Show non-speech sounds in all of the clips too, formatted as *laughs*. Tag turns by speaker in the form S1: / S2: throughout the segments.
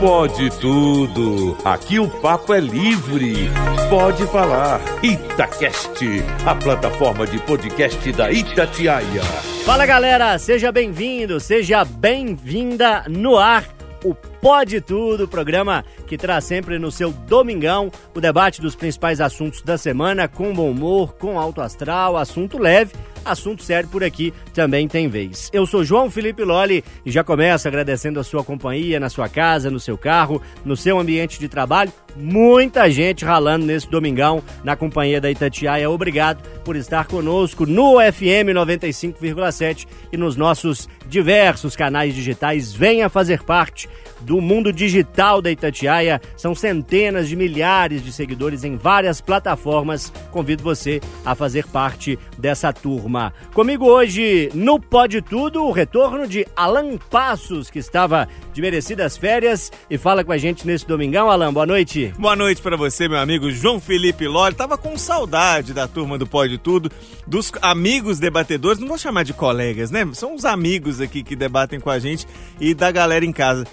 S1: Pode tudo. Aqui o papo é livre. Pode falar. Itacast, a plataforma de podcast da Itatiaia.
S2: Fala galera, seja bem-vindo, seja bem-vinda no ar. O Pode Tudo, programa que traz sempre no seu domingão o debate dos principais assuntos da semana, com bom humor, com alto astral, assunto leve assunto sério por aqui também tem vez. Eu sou João Felipe Loli e já começo agradecendo a sua companhia na sua casa, no seu carro, no seu ambiente de trabalho. Muita gente ralando nesse domingão na companhia da Itatiaia. Obrigado por estar conosco no FM 95,7 e nos nossos diversos canais digitais. Venha fazer parte do mundo digital da Itatiaia. São centenas de milhares de seguidores em várias plataformas. Convido você a fazer parte dessa turma. Comigo hoje no Pode Tudo, o retorno de Alan Passos, que estava de merecidas férias e fala com a gente nesse domingão. Alan, boa noite.
S3: Boa noite para você, meu amigo João Felipe Loli. Tava com saudade da turma do Pode Tudo, dos amigos debatedores, não vou chamar de colegas, né? São os amigos aqui que debatem com a gente e da galera em casa.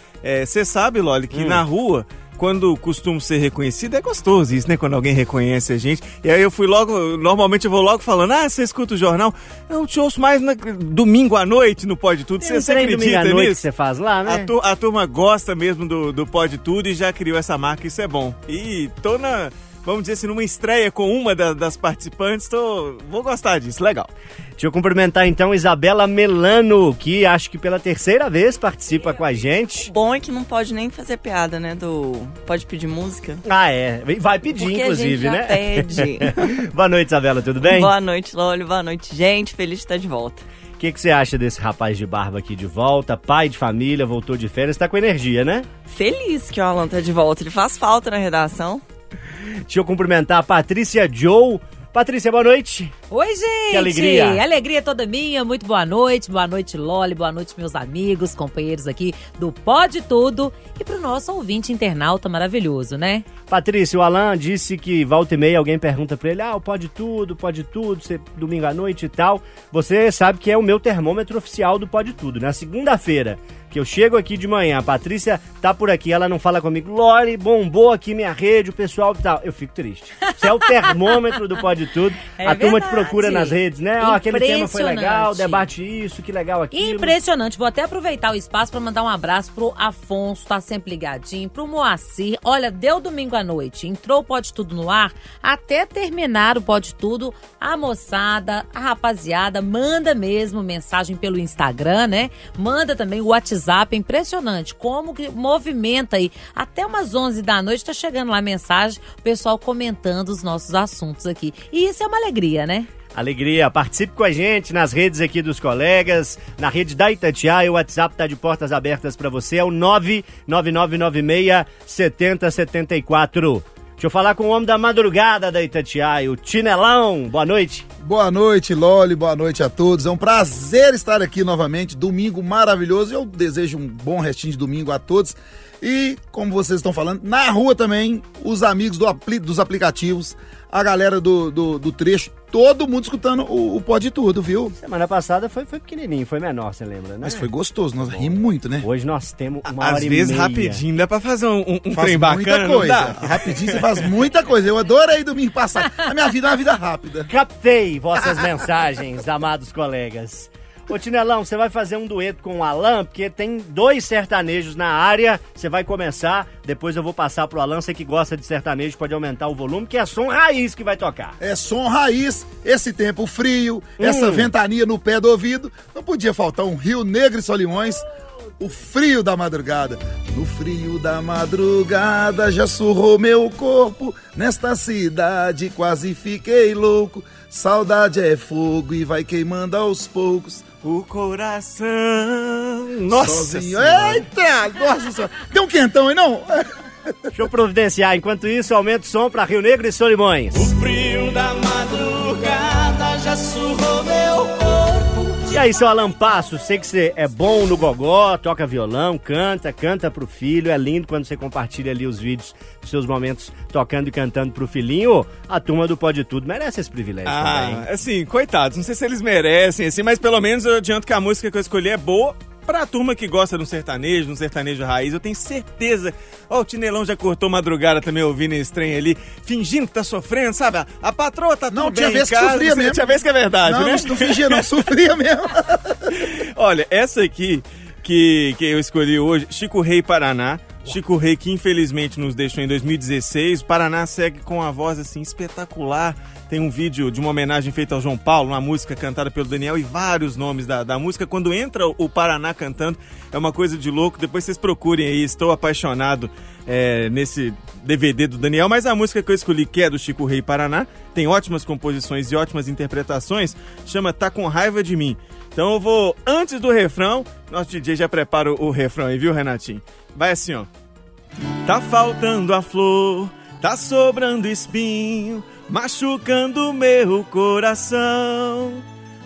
S3: Você é, sabe, Loli, que hum. na rua quando costumo ser reconhecido, é gostoso isso, né? Quando alguém reconhece a gente. E aí eu fui logo, normalmente eu vou logo falando, ah, você escuta o jornal? Eu te ouço mais na, domingo à noite no Pode Tudo. Você acredita domingo à
S2: nisso? você faz lá, né?
S3: A, tu, a turma gosta mesmo do, do Pode Tudo e já criou essa marca, isso é bom. E tô na vamos dizer assim, numa estreia com uma da, das participantes, tô, vou gostar disso, legal.
S2: Deixa eu cumprimentar então Isabela Melano, que acho que pela terceira vez participa com a gente.
S4: O bom é que não pode nem fazer piada, né? Do. Pode pedir música.
S2: Ah, é. Vai pedir,
S4: Porque
S2: inclusive,
S4: a
S2: gente
S4: já né? Pede. *laughs*
S2: boa noite, Isabela, tudo bem?
S4: Boa noite, Loli. Boa noite, gente. Feliz de estar de volta.
S2: O que, que você acha desse rapaz de barba aqui de volta? Pai de família, voltou de férias, tá com energia, né?
S4: Feliz que o Alan tá de volta. Ele faz falta na redação.
S2: Deixa eu cumprimentar a Patrícia Joe. Patrícia, boa noite.
S5: Oi, gente!
S2: Que alegria!
S5: Alegria toda minha. Muito boa noite. Boa noite, Loli. Boa noite, meus amigos, companheiros aqui do Pode Tudo. E pro nosso ouvinte internauta maravilhoso, né?
S2: Patrícia, o Alan disse que volta e meia alguém pergunta pra ele: ah, pode tudo, pode tudo, domingo à noite e tal. Você sabe que é o meu termômetro oficial do Pode Tudo. Na segunda-feira, que eu chego aqui de manhã, a Patrícia tá por aqui, ela não fala comigo, Lore, bombou aqui minha rede, o pessoal e tal. Eu fico triste. Você é o termômetro do Pode Tudo. É a verdade. turma te procura nas redes, né? Ó, aquele tema foi legal, debate isso, que legal aquilo.
S5: Impressionante. Vou até aproveitar o espaço para mandar um abraço pro Afonso, tá sempre ligadinho, pro Moacir. Olha, deu domingo à noite, entrou o Pode Tudo no ar, até terminar o Pode Tudo, a moçada, a rapaziada, manda mesmo mensagem pelo Instagram, né? Manda também o WhatsApp WhatsApp, impressionante como que movimenta aí. Até umas 11 da noite tá chegando lá mensagem, o pessoal comentando os nossos assuntos aqui. E isso é uma alegria, né?
S2: Alegria, participe com a gente nas redes aqui dos colegas, na rede da Itatiaia, o WhatsApp tá de portas abertas para você, é o 99996 7074. Deixa eu falar com o homem da madrugada da Itatiaia, o Tinelão. Boa noite.
S6: Boa noite, Loli. Boa noite a todos. É um prazer estar aqui novamente. Domingo maravilhoso. Eu desejo um bom restinho de domingo a todos. E, como vocês estão falando, na rua também, os amigos do, dos aplicativos, a galera do, do, do trecho, todo mundo escutando o, o Pode Tudo, viu?
S2: Semana passada foi, foi pequenininho, foi menor, você lembra, né?
S6: Mas foi gostoso, nós rimos muito, né?
S2: Hoje nós temos uma
S3: Às
S2: hora e
S3: vezes
S2: meia.
S3: rapidinho, dá pra fazer um, um, um
S6: faz
S3: trem bacana,
S6: muita coisa. Rapidinho você faz muita coisa. Eu adorei domingo passado. A minha vida é uma vida rápida.
S2: Captei vossas mensagens, *laughs* amados colegas. Ô Tinelão, você vai fazer um dueto com o Alan, porque tem dois sertanejos na área. Você vai começar, depois eu vou passar pro Alan. Você que gosta de sertanejo pode aumentar o volume, que é som raiz que vai tocar.
S6: É som raiz, esse tempo frio, hum. essa ventania no pé do ouvido. Não podia faltar um Rio Negro e Solimões. O frio da madrugada. No frio da madrugada já surrou meu corpo. Nesta cidade quase fiquei louco. Saudade é fogo e vai queimando aos poucos
S3: o coração.
S6: Nossa! Sozinho. Eita! Nossa senhora! Tem um quentão aí, não? *laughs*
S2: Deixa eu providenciar. Enquanto isso, aumenta o som para Rio Negro e Solimões.
S7: O frio da madrugada já surrou meu corpo.
S2: E aí, seu Alan Passo, sei que você é bom no gogó, toca violão, canta, canta pro filho. É lindo quando você compartilha ali os vídeos dos seus momentos tocando e cantando pro filhinho. A turma do Pode Tudo merece esse privilégio ah,
S3: também. Assim, coitados, não sei se eles merecem, assim, mas pelo menos eu adianto que a música que eu escolhi é boa Pra turma que gosta de um sertanejo, de um sertanejo raiz, eu tenho certeza. Ó, o Tinelão já cortou madrugada também ouvindo esse trem ali, fingindo que tá sofrendo, sabe? A, patroa tá
S6: Não,
S3: tudo
S6: tinha
S3: bem
S6: vez
S3: em
S6: que
S3: casa,
S6: sofria mesmo.
S3: Tinha vez que é verdade,
S6: não,
S3: né?
S6: não fingia, não, sofria mesmo. *laughs*
S3: Olha, essa aqui que, que eu escolhi hoje, Chico Rei Paraná. Chico Rei que infelizmente nos deixou em 2016. O Paraná segue com a voz assim espetacular. Tem um vídeo de uma homenagem feita ao João Paulo, uma música cantada pelo Daniel e vários nomes da, da música. Quando entra o Paraná cantando, é uma coisa de louco. Depois vocês procurem aí, estou apaixonado é, nesse DVD do Daniel. Mas a música que eu escolhi, que é do Chico Rei Paraná, tem ótimas composições e ótimas interpretações, chama Tá Com Raiva de Mim. Então eu vou, antes do refrão, nosso DJ já prepara o, o refrão aí, viu, Renatinho? Vai assim, ó. Tá faltando a flor, tá sobrando espinho, machucando meu coração.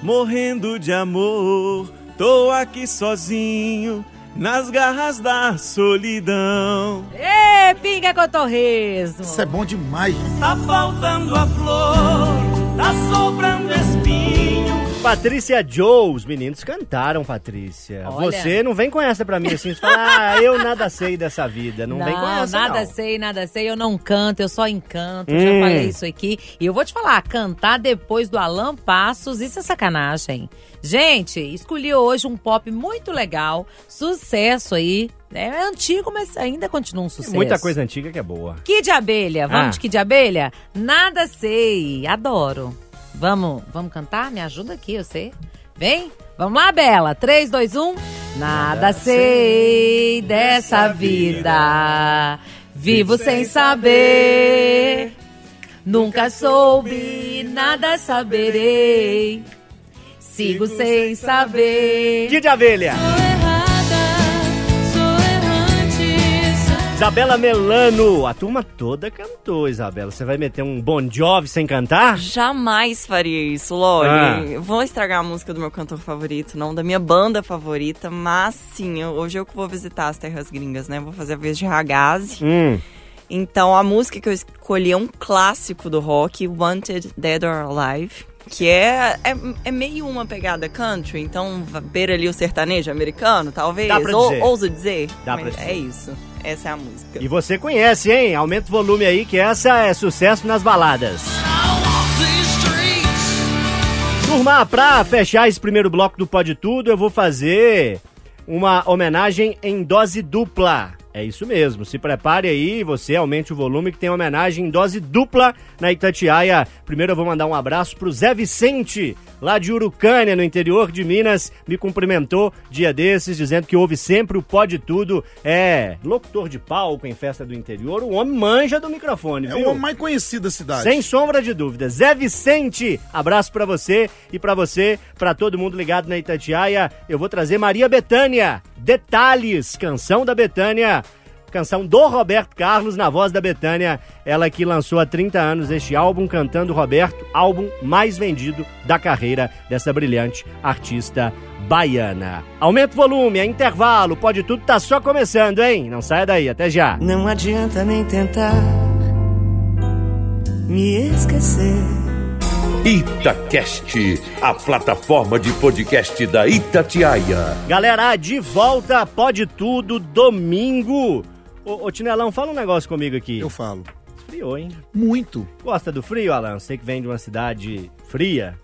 S3: Morrendo de amor, tô aqui sozinho, nas garras da solidão.
S5: Ê, pinga cotorresmo!
S6: Isso é bom demais.
S7: Tá faltando a flor, tá sobrando espinho.
S2: Patrícia Joe, os meninos cantaram, Patrícia.
S5: Olha.
S2: Você não vem com essa pra mim assim, você fala, ah, eu nada sei dessa vida. Não, vem com essa,
S5: nada
S2: não.
S5: sei, nada sei. Eu não canto, eu só encanto.
S2: Hum.
S5: Já falei isso aqui. E eu vou te falar, cantar depois do Alan Passos, isso é sacanagem. Gente, escolhi hoje um pop muito legal, sucesso aí. É antigo, mas ainda continua um sucesso.
S2: Muita coisa antiga que é boa.
S5: Kid Abelha, vamos
S2: Ah.
S5: de Kid Abelha? Nada sei, adoro. Vamos, vamos cantar? Me ajuda aqui, eu sei. Vem, vamos lá, Bela. 3, 2, 1. Nada sei dessa vida, vivo sem saber. Nunca soube, nada saberei. Sigo sem saber.
S2: Kid Abelha. Isabela Melano, a turma toda cantou, Isabela. Você vai meter um Bon Jovi sem cantar?
S4: Jamais faria isso, Loli.
S2: Ah.
S4: Vou estragar a música do meu cantor favorito, não da minha banda favorita, mas sim, hoje eu que vou visitar as terras gringas, né? Vou fazer a vez de Ragazzi.
S2: Hum,
S4: Então a música que eu escolhi é um clássico do rock, Wanted Dead or Alive. Que é, é, é meio uma pegada country, então beira ali o sertanejo americano, talvez.
S2: Dá pra
S4: Ou-
S2: dizer.
S4: ouso dizer.
S2: Dá pra
S4: É
S2: dizer.
S4: isso. Essa é a música.
S2: e você conhece, hein? Aumenta o volume aí que essa é sucesso nas baladas. Turma, pra fechar esse primeiro bloco do Pode Tudo, eu vou fazer uma homenagem em dose dupla. É isso mesmo, se prepare aí, você aumente o volume que tem homenagem em dose dupla na Itatiaia. Primeiro eu vou mandar um abraço pro Zé Vicente, lá de Urucânia, no interior de Minas, me cumprimentou dia desses, dizendo que ouve sempre o Pode Tudo. É, locutor de palco em festa do interior, o homem manja do microfone,
S6: É
S2: viu?
S6: o homem mais conhecido da cidade.
S2: Sem sombra de dúvida. Zé Vicente, abraço pra você e pra você, pra todo mundo ligado na Itatiaia. Eu vou trazer Maria Bethânia. Detalhes, canção da Betânia. Canção do Roberto Carlos na voz da Betânia. Ela que lançou há 30 anos este álbum Cantando Roberto, álbum mais vendido da carreira dessa brilhante artista baiana. Aumenta o volume, é intervalo, pode tudo, tá só começando, hein? Não saia daí, até já.
S7: Não adianta nem tentar me esquecer.
S1: Itacast, a plataforma de podcast da Itatiaia.
S2: Galera, de volta, pode tudo, domingo. Ô, ô Tinelão, fala um negócio comigo aqui.
S6: Eu falo.
S2: Friou, hein?
S6: Muito.
S2: Gosta do frio, Alan? Você que vem de uma cidade fria.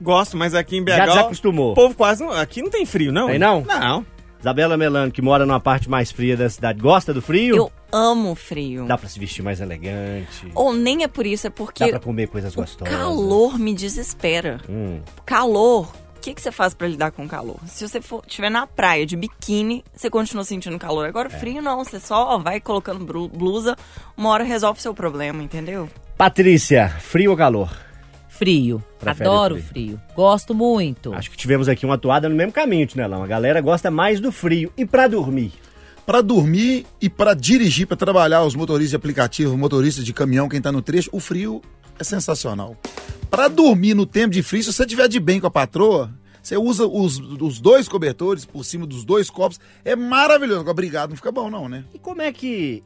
S3: Gosto, mas aqui em BH.
S2: Já desacostumou.
S3: O povo quase não. Aqui não tem frio, não?
S2: Tem não?
S3: Não.
S2: Isabela Melano, que mora numa parte mais fria da cidade, gosta do frio?
S4: Eu amo frio.
S2: Dá pra se vestir mais elegante.
S4: Ou nem é por isso, é
S2: Dá
S4: porque
S2: pra comer coisas
S4: o
S2: gostosas.
S4: calor me desespera.
S2: Hum.
S4: Calor. O que, que você faz pra lidar com o calor? Se você for estiver na praia de biquíni, você continua sentindo calor. Agora,
S2: É.
S4: frio não, você só vai colocando blusa, uma hora resolve o seu problema, entendeu?
S2: Patrícia, frio ou calor?
S5: Frio.
S2: Prefere
S5: Adoro
S2: frio.
S5: frio. Gosto muito.
S2: Acho que tivemos aqui uma toada no mesmo caminho, Tinelão. A galera gosta mais do frio. E pra dormir?
S6: Pra dormir e pra dirigir, pra trabalhar, os motoristas de aplicativo, motoristas de caminhão, quem tá no trecho, o frio é sensacional. Pra dormir no tempo de frio, se você tiver de bem com a patroa, você usa os, os dois cobertores por cima dos dois copos, é maravilhoso. Obrigado, não fica bom não, né?
S2: E como é que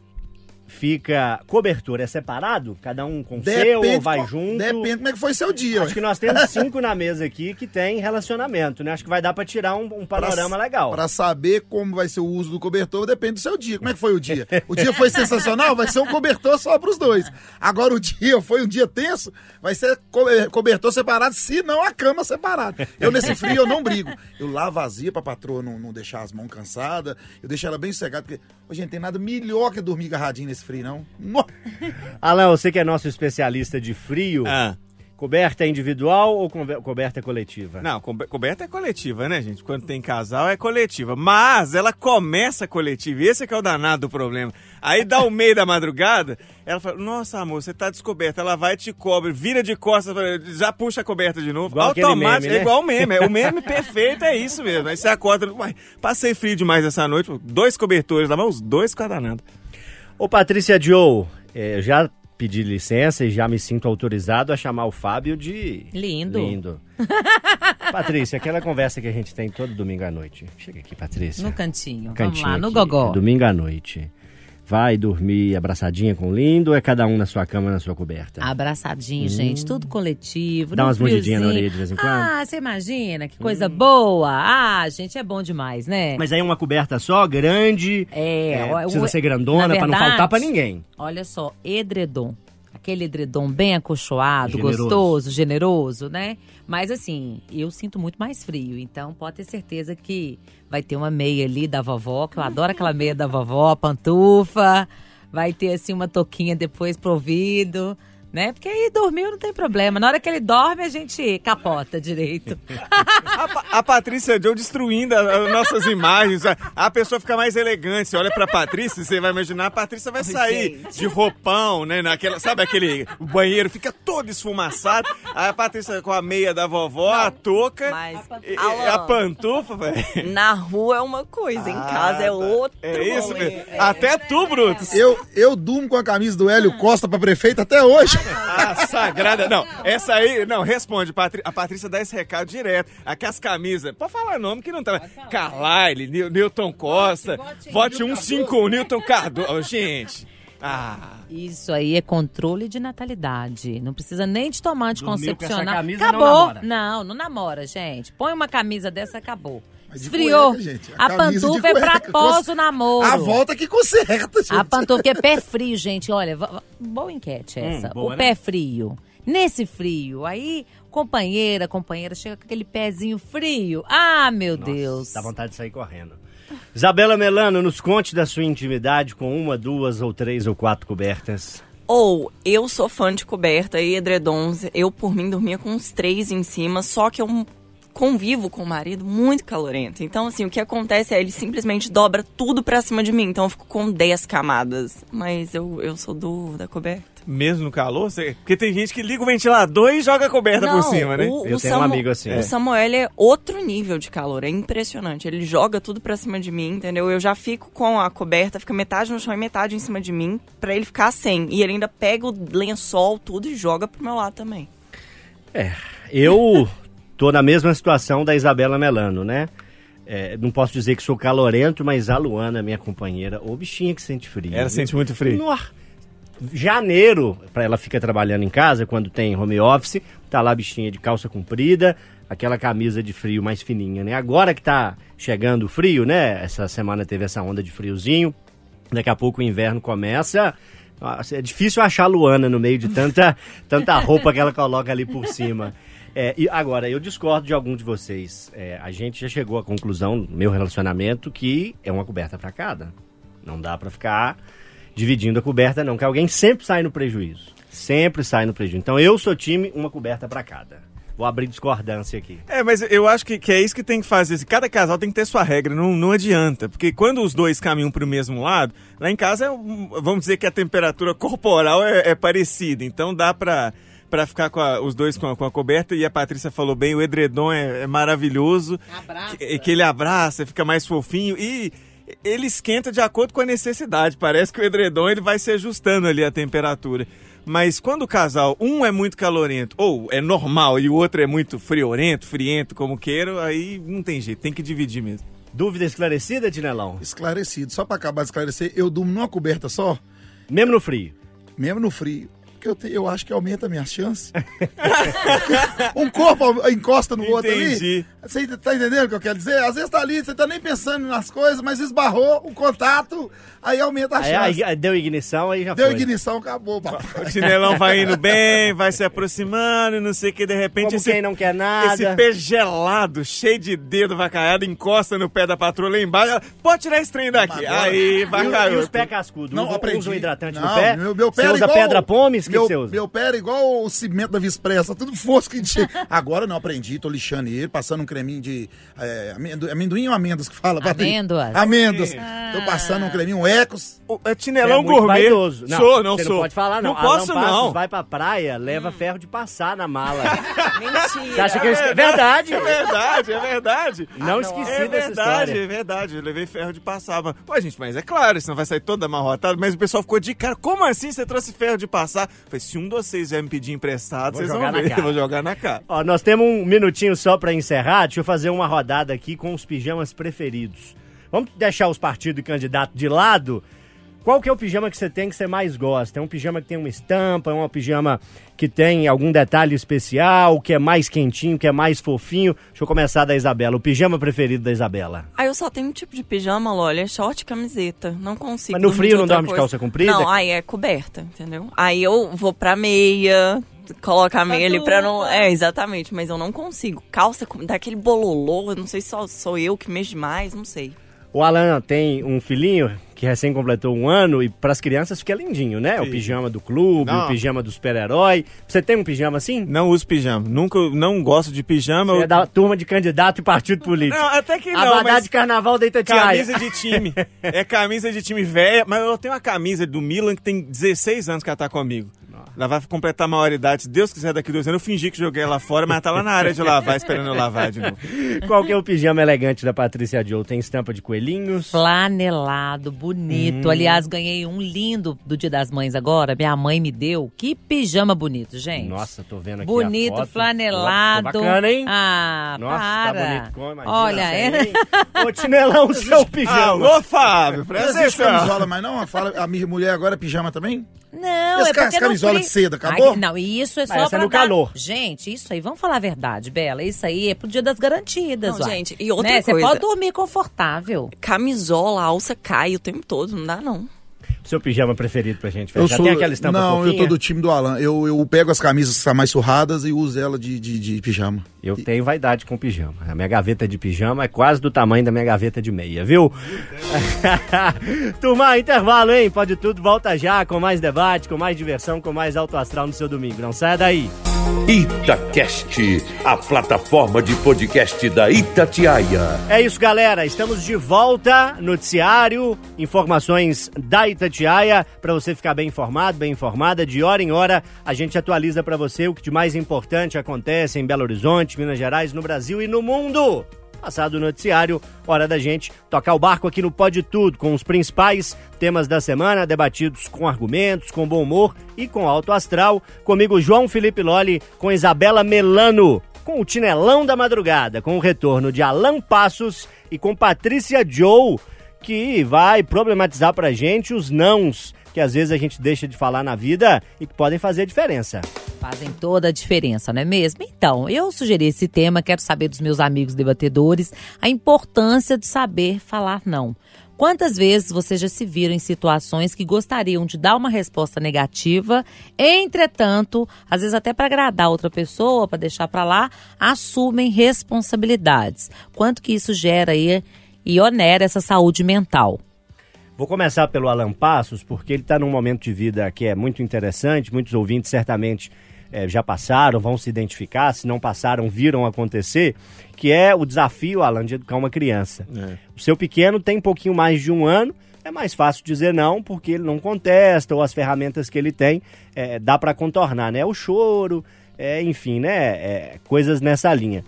S2: fica cobertor é separado? Cada um com o seu ou vai junto?
S6: Depende como é que foi seu dia.
S2: Acho que nós temos cinco na mesa aqui que tem relacionamento, né? Acho que vai dar pra tirar um, um panorama legal.
S6: Pra saber como vai ser o uso do cobertor, depende do seu dia. Como é que foi o dia? O dia foi sensacional, vai ser um cobertor só pros dois. Agora o dia foi um dia tenso, vai ser eh, cobertor separado, se não a cama separada. Eu nesse frio eu não brigo. Eu lavo vazia pra patroa não, não deixar as mãos cansadas, eu deixo ela bem sossegada, porque, ô, gente, tem nada melhor que dormir agarradinho nesse frio, não. *laughs*
S2: Alan, você que é nosso especialista de frio,
S3: Ah.
S2: coberta é individual ou coberta é coletiva?
S3: Não, co- coberta é coletiva, né, gente? Quando tem casal é coletiva. Mas ela começa coletiva. E esse é que é o danado do problema. Aí dá o *laughs* meio da madrugada, ela fala: Nossa, amor, você tá descoberta. Ela vai, te cobre, vira de costas, já puxa a coberta de novo.
S2: Igual
S3: Automático,
S2: meme, né?
S3: é igual o meme. É, o meme *laughs* perfeito é isso mesmo. Aí você acorda, uai, passei frio demais essa noite, dois cobertores lá, mas os dois com a danada.
S2: Ô, Patrícia Joe, é, já pedi licença e já me sinto autorizado a chamar o Fábio de...
S5: Lindo.
S2: Lindo. *laughs* Patrícia, aquela conversa que a gente tem todo domingo à noite. Chega aqui, Patrícia.
S5: No cantinho. Vamos
S2: Cantinho
S5: lá, no
S2: aqui,
S5: gogó.
S2: Domingo à noite. Vai dormir abraçadinha com o lindo ou é cada um na sua cama, na sua coberta?
S5: Abraçadinho, gente, tudo coletivo.
S2: Hum. Dá umas mordidinhas na orelha de vez em quando? Hum.
S5: Ah, você imagina, que coisa boa. Ah, gente, é bom demais, né?
S2: Mas aí uma coberta só, grande,
S5: É,
S2: é, precisa
S5: o-
S2: ser grandona
S5: na
S2: pra não faltar pra ninguém.
S5: Olha só, edredom. Aquele edredom bem acolchoado,
S2: Generoso.
S5: gostoso, generoso, né? Mas assim, eu sinto muito mais frio. Então pode ter certeza que vai ter uma meia ali da vovó, que eu adoro aquela meia da vovó, pantufa. Vai ter assim uma touquinha depois pro ouvido, né? Porque aí dormiu não tem problema. Na hora que ele dorme, a gente capota direito.
S3: A, a Patrícia Joe destruindo as nossas imagens. A, a pessoa fica mais elegante. Você olha pra Patrícia, você vai imaginar, a Patrícia vai sair
S4: gente.
S3: de roupão, né? Naquela, sabe aquele banheiro fica todo esfumaçado. Aí a Patrícia com a meia da vovó, a touca,
S4: Mas,
S3: e- a pantufa, velho.
S4: na rua é uma coisa, em casa é outro.
S3: É isso mesmo. Até tu, Brutus.
S6: Eu, eu durmo com a camisa do Hélio Costa pra prefeito até hoje.
S3: A sagrada. Não, essa aí. Não, responde. Patri- a Patrícia dá esse recado direto. Aqui as camisas. Pode falar nome que não tá. Carlyle, Newton Costa. Vote 151, Newton Cardoso. Ô, gente. Ah.
S5: Isso aí é controle de natalidade. Não precisa nem de tomar anticoncepcional.
S2: não
S5: acabou.
S2: namora.
S5: Não, não namora, gente. Põe uma camisa dessa, acabou. Esfriou.
S6: cueca, gente.
S5: A,
S6: de
S5: pantufa é pra pós o namoro.
S6: A volta que conserta, gente.
S5: A pantufa, que é pé *laughs* frio, gente. Olha, boa enquete essa.
S2: Hum, boa,
S5: o
S2: né?
S5: pé frio. Nesse frio, aí, companheira, companheira, chega com aquele pezinho frio. Ah, meu Deus.
S2: Dá vontade de sair correndo. Isabela Melano, nos conte da sua intimidade com uma, duas ou três ou quatro cobertas.
S4: Ou eu sou fã de coberta e edredons. Eu, por mim, dormia com uns três em cima, só que eu convivo com o marido muito calorento. Então, assim, o que acontece é ele simplesmente dobra tudo pra cima de mim. Então eu fico com 10 camadas. Mas eu, eu sou do da coberta.
S3: Mesmo no calor? Você- Porque tem gente que liga o ventilador e joga a coberta por cima, né?
S4: O,
S2: Eu
S4: o
S2: tenho um amigo assim.
S4: O
S2: É.
S4: Samuel é outro nível de calor, é impressionante. Ele joga tudo pra cima de mim, entendeu? Eu já fico com a coberta, fica metade no chão e metade em cima de mim, pra ele ficar sem. E ele ainda pega o lençol, tudo e joga pro meu lado também.
S2: Eu tô na mesma situação da Isabela Melano, né? É, não posso dizer que sou calorento, mas a Luana, minha companheira, ô bichinha que sente frio.
S3: Ela
S2: viu?
S3: sente muito frio.
S2: Nó. Janeiro, pra ela fica trabalhando em casa, quando tem home office, tá lá a bichinha de calça comprida, aquela camisa de frio mais fininha, né? Agora que tá chegando o frio, né? Essa semana teve essa onda de friozinho, daqui a pouco o inverno começa. Nossa, é difícil achar a Luana no meio de tanta, tanta roupa que ela coloca ali por cima. É, e agora, eu discordo de algum de vocês. É, a gente já chegou à conclusão, no meu relacionamento, que é uma coberta pra cada. Não dá pra ficar dividindo a coberta, não, que alguém sempre sai no prejuízo. Sempre sai no prejuízo. Então eu sou time, uma coberta pra cada. Vou abrir discordância aqui.
S3: É, mas eu acho que, que é isso que tem que fazer. Cada casal tem que ter sua regra, não, não adianta. Porque quando os dois caminham para o mesmo lado, lá em casa, é um- vamos dizer que a temperatura corporal é, é parecida. Então dá para para ficar com a- os dois com a, com a coberta. E a Patrícia falou bem, o edredom é, é maravilhoso.
S5: Abraça.
S3: Que, que ele abraça, fica mais fofinho. E ele esquenta de acordo com a necessidade. Parece que o edredom ele vai se ajustando ali a temperatura. Mas quando o casal, um é muito calorento, ou é normal, e o outro é muito friorento, friento, como queiram, aí não tem jeito, tem que dividir mesmo.
S2: Dúvida esclarecida, Tinelão?
S6: Esclarecido. Só pra acabar de esclarecer, eu durmo numa coberta só.
S2: Mesmo no frio.
S6: Mesmo no frio. Que eu, te- eu acho que aumenta a minha chance. *laughs* um corpo encosta no outro ali.
S3: Entendi.
S6: Você tá entendendo o que eu quero dizer? Às vezes tá ali, você tá nem pensando nas coisas, mas esbarrou o contato, aí aumenta a
S2: Aí,
S6: chance.
S2: aí deu ignição, aí já
S6: Deu
S2: foi.
S6: ignição, acabou, papai.
S3: O chinelão vai indo bem, vai se aproximando, e não sei o que, de repente
S2: Como
S3: esse,
S2: quem não quer nada.
S3: esse pé gelado, cheio de dedo vacaiado, encosta no pé da patroa lá embaixo. ela, Pode tirar esse trem daqui. Aí,
S2: E, o- e
S3: vacaiou.
S2: os pés cascudos?
S6: Não,
S2: usa,
S6: aprendi.
S2: usa um hidratante
S6: Não,
S2: no pé?
S6: Meu, meu pé
S2: você
S6: era
S2: usa
S6: igual-
S2: pedra pomes? Que,
S6: meu,
S2: que você usa?
S6: Meu pé era igual o cimento da Vispressa, tudo fosco. e cheio. *laughs* Agora não aprendi, tô lixando ele, passando um creminho de é, amendo- amendoim ou amêndoas que fala?
S5: Amêndoas.
S6: Amêndoas. Tô passando um creminho, um Ecos.
S3: O, é
S2: Você é
S3: gourmet.
S2: vaidoso. Não,
S3: sou, não sou.
S2: não pode falar, não.
S3: Não posso,
S2: Passos
S3: não.
S2: vai pra praia, leva ferro de passar na mala. *laughs*
S4: Mentira.
S2: Você acha que eu esque... Verdade!
S3: É verdade, é verdade.
S2: Não esqueci
S3: É
S2: dessa
S3: verdade,
S2: história.
S3: é verdade. Eu levei ferro de passar. Mas... Pô, gente, mas é claro, senão vai sair toda amarrotada. Mas o pessoal ficou de cara. Como assim você trouxe ferro de passar? Falei, se um de vocês vier me pedir emprestado,
S2: Vou
S3: vocês vão ver. Eu *laughs* vou jogar na cara.
S2: Ó, nós temos um minutinho só pra encerrar. Deixa eu fazer uma rodada aqui com os pijamas preferidos. Vamos deixar os partidos e candidatos de lado. Qual que é o pijama que você tem que você mais gosta? É um pijama que tem uma estampa, é um pijama que tem algum detalhe especial, que é mais quentinho, que é mais fofinho? Deixa eu começar da Isabela. O pijama preferido da Isabela.
S4: Aí eu só tenho um tipo de pijama, Loli, é short e camiseta. Não consigo.
S2: Mas no frio não dorme de calça comprida?
S4: Não, aí é coberta, entendeu? Aí eu vou pra meia, colocar a meia ali pra não. É, exatamente, mas eu não consigo. Calça com- daquele bololô, eu não sei se só sou eu que mexo demais, não sei.
S2: O Alan tem um filhinho que recém completou um ano e para as crianças fica lindinho, né? O
S3: Sim.
S2: pijama do clube,
S3: Não.
S2: o pijama do super-herói. Você tem um pijama assim?
S3: Não uso pijama. Nunca, não gosto de pijama.
S2: Você
S3: eu-
S2: é da turma de candidato e partido político.
S3: Não, até que não,
S2: Abadá
S3: mas...
S2: de carnaval Itatiaia.
S3: Camisa de time. É camisa de time velha, mas eu tenho uma camisa do Milan que tem 16 anos que ela tá comigo. Ela vai completar a maioridade, se Deus quiser, daqui dois anos. Eu fingi que joguei ela fora, mas ela tá lá na área de lavar, esperando eu lavar de novo.
S2: Qual que é o pijama elegante da Patrícia Joe? Tem estampa de coelhinhos?
S5: Flanelado, bonito.
S2: Hum.
S5: Aliás, ganhei um lindo do Dia das Mães agora. Minha mãe me deu. Que pijama bonito, gente.
S2: Nossa, tô vendo aqui
S5: Bonito,
S2: a foto.
S5: flanelado.
S2: Nossa, bacana, hein?
S5: Ah,
S2: Nossa,
S5: para.
S2: tá bonito. Como, imagina,
S5: Olha,
S2: essa
S5: é...
S2: Ô, Tinelão, *laughs* o seu pijama.
S3: Alô, Fábio,
S6: Não
S3: presta
S6: existe
S3: atenção.
S6: camisola mais não? Fala, a minha mulher agora é pijama também?
S5: Não,
S6: Esse
S5: é
S6: ca-
S5: porque
S6: essa
S5: no
S6: camisola de seda, acabou?
S5: Ai, não, e isso é só
S2: essa é
S5: pra
S2: no
S5: dar-
S2: calor.
S5: Gente, isso aí, vamos falar a verdade, Bela. Isso aí é pro dia das garantidas,
S4: Não,
S5: uai.
S4: gente, e outra
S5: né? Você
S4: coisa.
S5: pode dormir confortável.
S4: Camisola, alça cai o tempo todo, não dá não.
S2: Seu pijama preferido pra gente
S6: Eu
S2: fechar?
S6: sou,
S2: Tem aquela estampa
S6: não,
S2: fofinha?
S6: eu tô do time do Alan. Eu, eu pego as camisas que são mais surradas e uso ela de, de, de pijama.
S2: Eu tenho vaidade com pijama. A minha gaveta de pijama é quase do tamanho da minha gaveta de meia, viu? *laughs* Turma, intervalo, hein? Pode tudo, volta já com mais debate, com mais diversão, com mais alto astral no seu domingo. Não saia daí.
S1: Itacast, a plataforma de podcast da Itatiaia.
S2: É isso, galera. Estamos de volta. Noticiário, informações da Itatiaia, para você ficar bem informado, bem informada. De hora em hora, a gente atualiza para você o que de mais importante acontece em Belo Horizonte, Minas Gerais, no Brasil e no mundo. Passado o noticiário, hora da gente tocar o barco aqui no Pode Tudo, com os principais temas da semana, debatidos com argumentos, com bom humor e com alto astral. Comigo, João Felipe Loli, com Isabela Melano, com o Tinelão da Madrugada, com o retorno de Alan Passos e com Patrícia Joe, que vai problematizar pra gente os nãos que às vezes a gente deixa de falar na vida e que podem fazer diferença.
S5: Fazem toda a diferença, não é mesmo? Então, eu sugeri esse tema, quero saber dos meus amigos debatedores a importância de saber falar não. Quantas vezes vocês já se viram em situações que gostariam de dar uma resposta negativa, entretanto, às vezes até para agradar outra pessoa, para deixar para lá, assumem responsabilidades. Quanto que isso gera aí e onera essa saúde mental?
S2: Vou começar pelo Alan Passos, porque ele está num momento de vida que é muito interessante. Muitos ouvintes certamente eh, já passaram, vão se identificar. Se não passaram, viram acontecer. Que é o desafio, Alan, de educar uma criança. O seu pequeno tem um pouquinho mais de um ano. É mais fácil dizer não, porque ele não contesta, ou as ferramentas que ele tem eh, dá para contornar, né? O choro, eh, enfim, né? Eh, coisas nessa linha.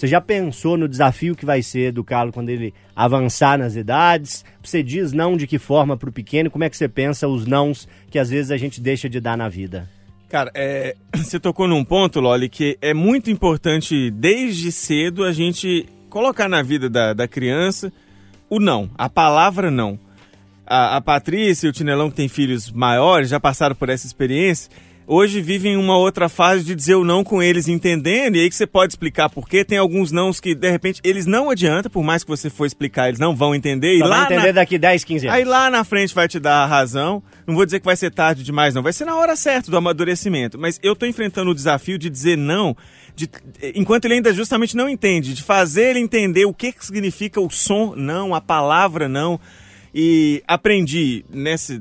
S2: Você já pensou no desafio que vai ser educá-lo quando ele avançar nas idades? Você diz não de que forma para o pequeno? Como é que você pensa os nãos que às vezes a gente deixa de dar na vida?
S3: Cara, é, *clears throat* você tocou num ponto, Loli, que é muito importante desde cedo a gente colocar na vida da, da criança o não, a palavra não. a, a Patrícia e o Tinelão, que tem filhos maiores, já passaram por essa experiência, hoje vivem uma outra fase de dizer o não com eles entendendo, e aí que você pode explicar por quê. Tem alguns nãos que, de repente, eles não adianta, por mais que você for explicar, eles não vão entender.
S2: Só
S3: e
S2: vai
S3: lá
S2: entender
S3: na...
S2: daqui 10, 15 anos.
S3: Aí lá na frente vai te dar a razão. Não vou dizer que vai ser tarde demais, não. Vai ser na hora certa do amadurecimento. Mas eu tô enfrentando o desafio de dizer não, de, enquanto ele ainda justamente não entende, de fazer ele entender o que, que significa o som não, a palavra não. E aprendi nesse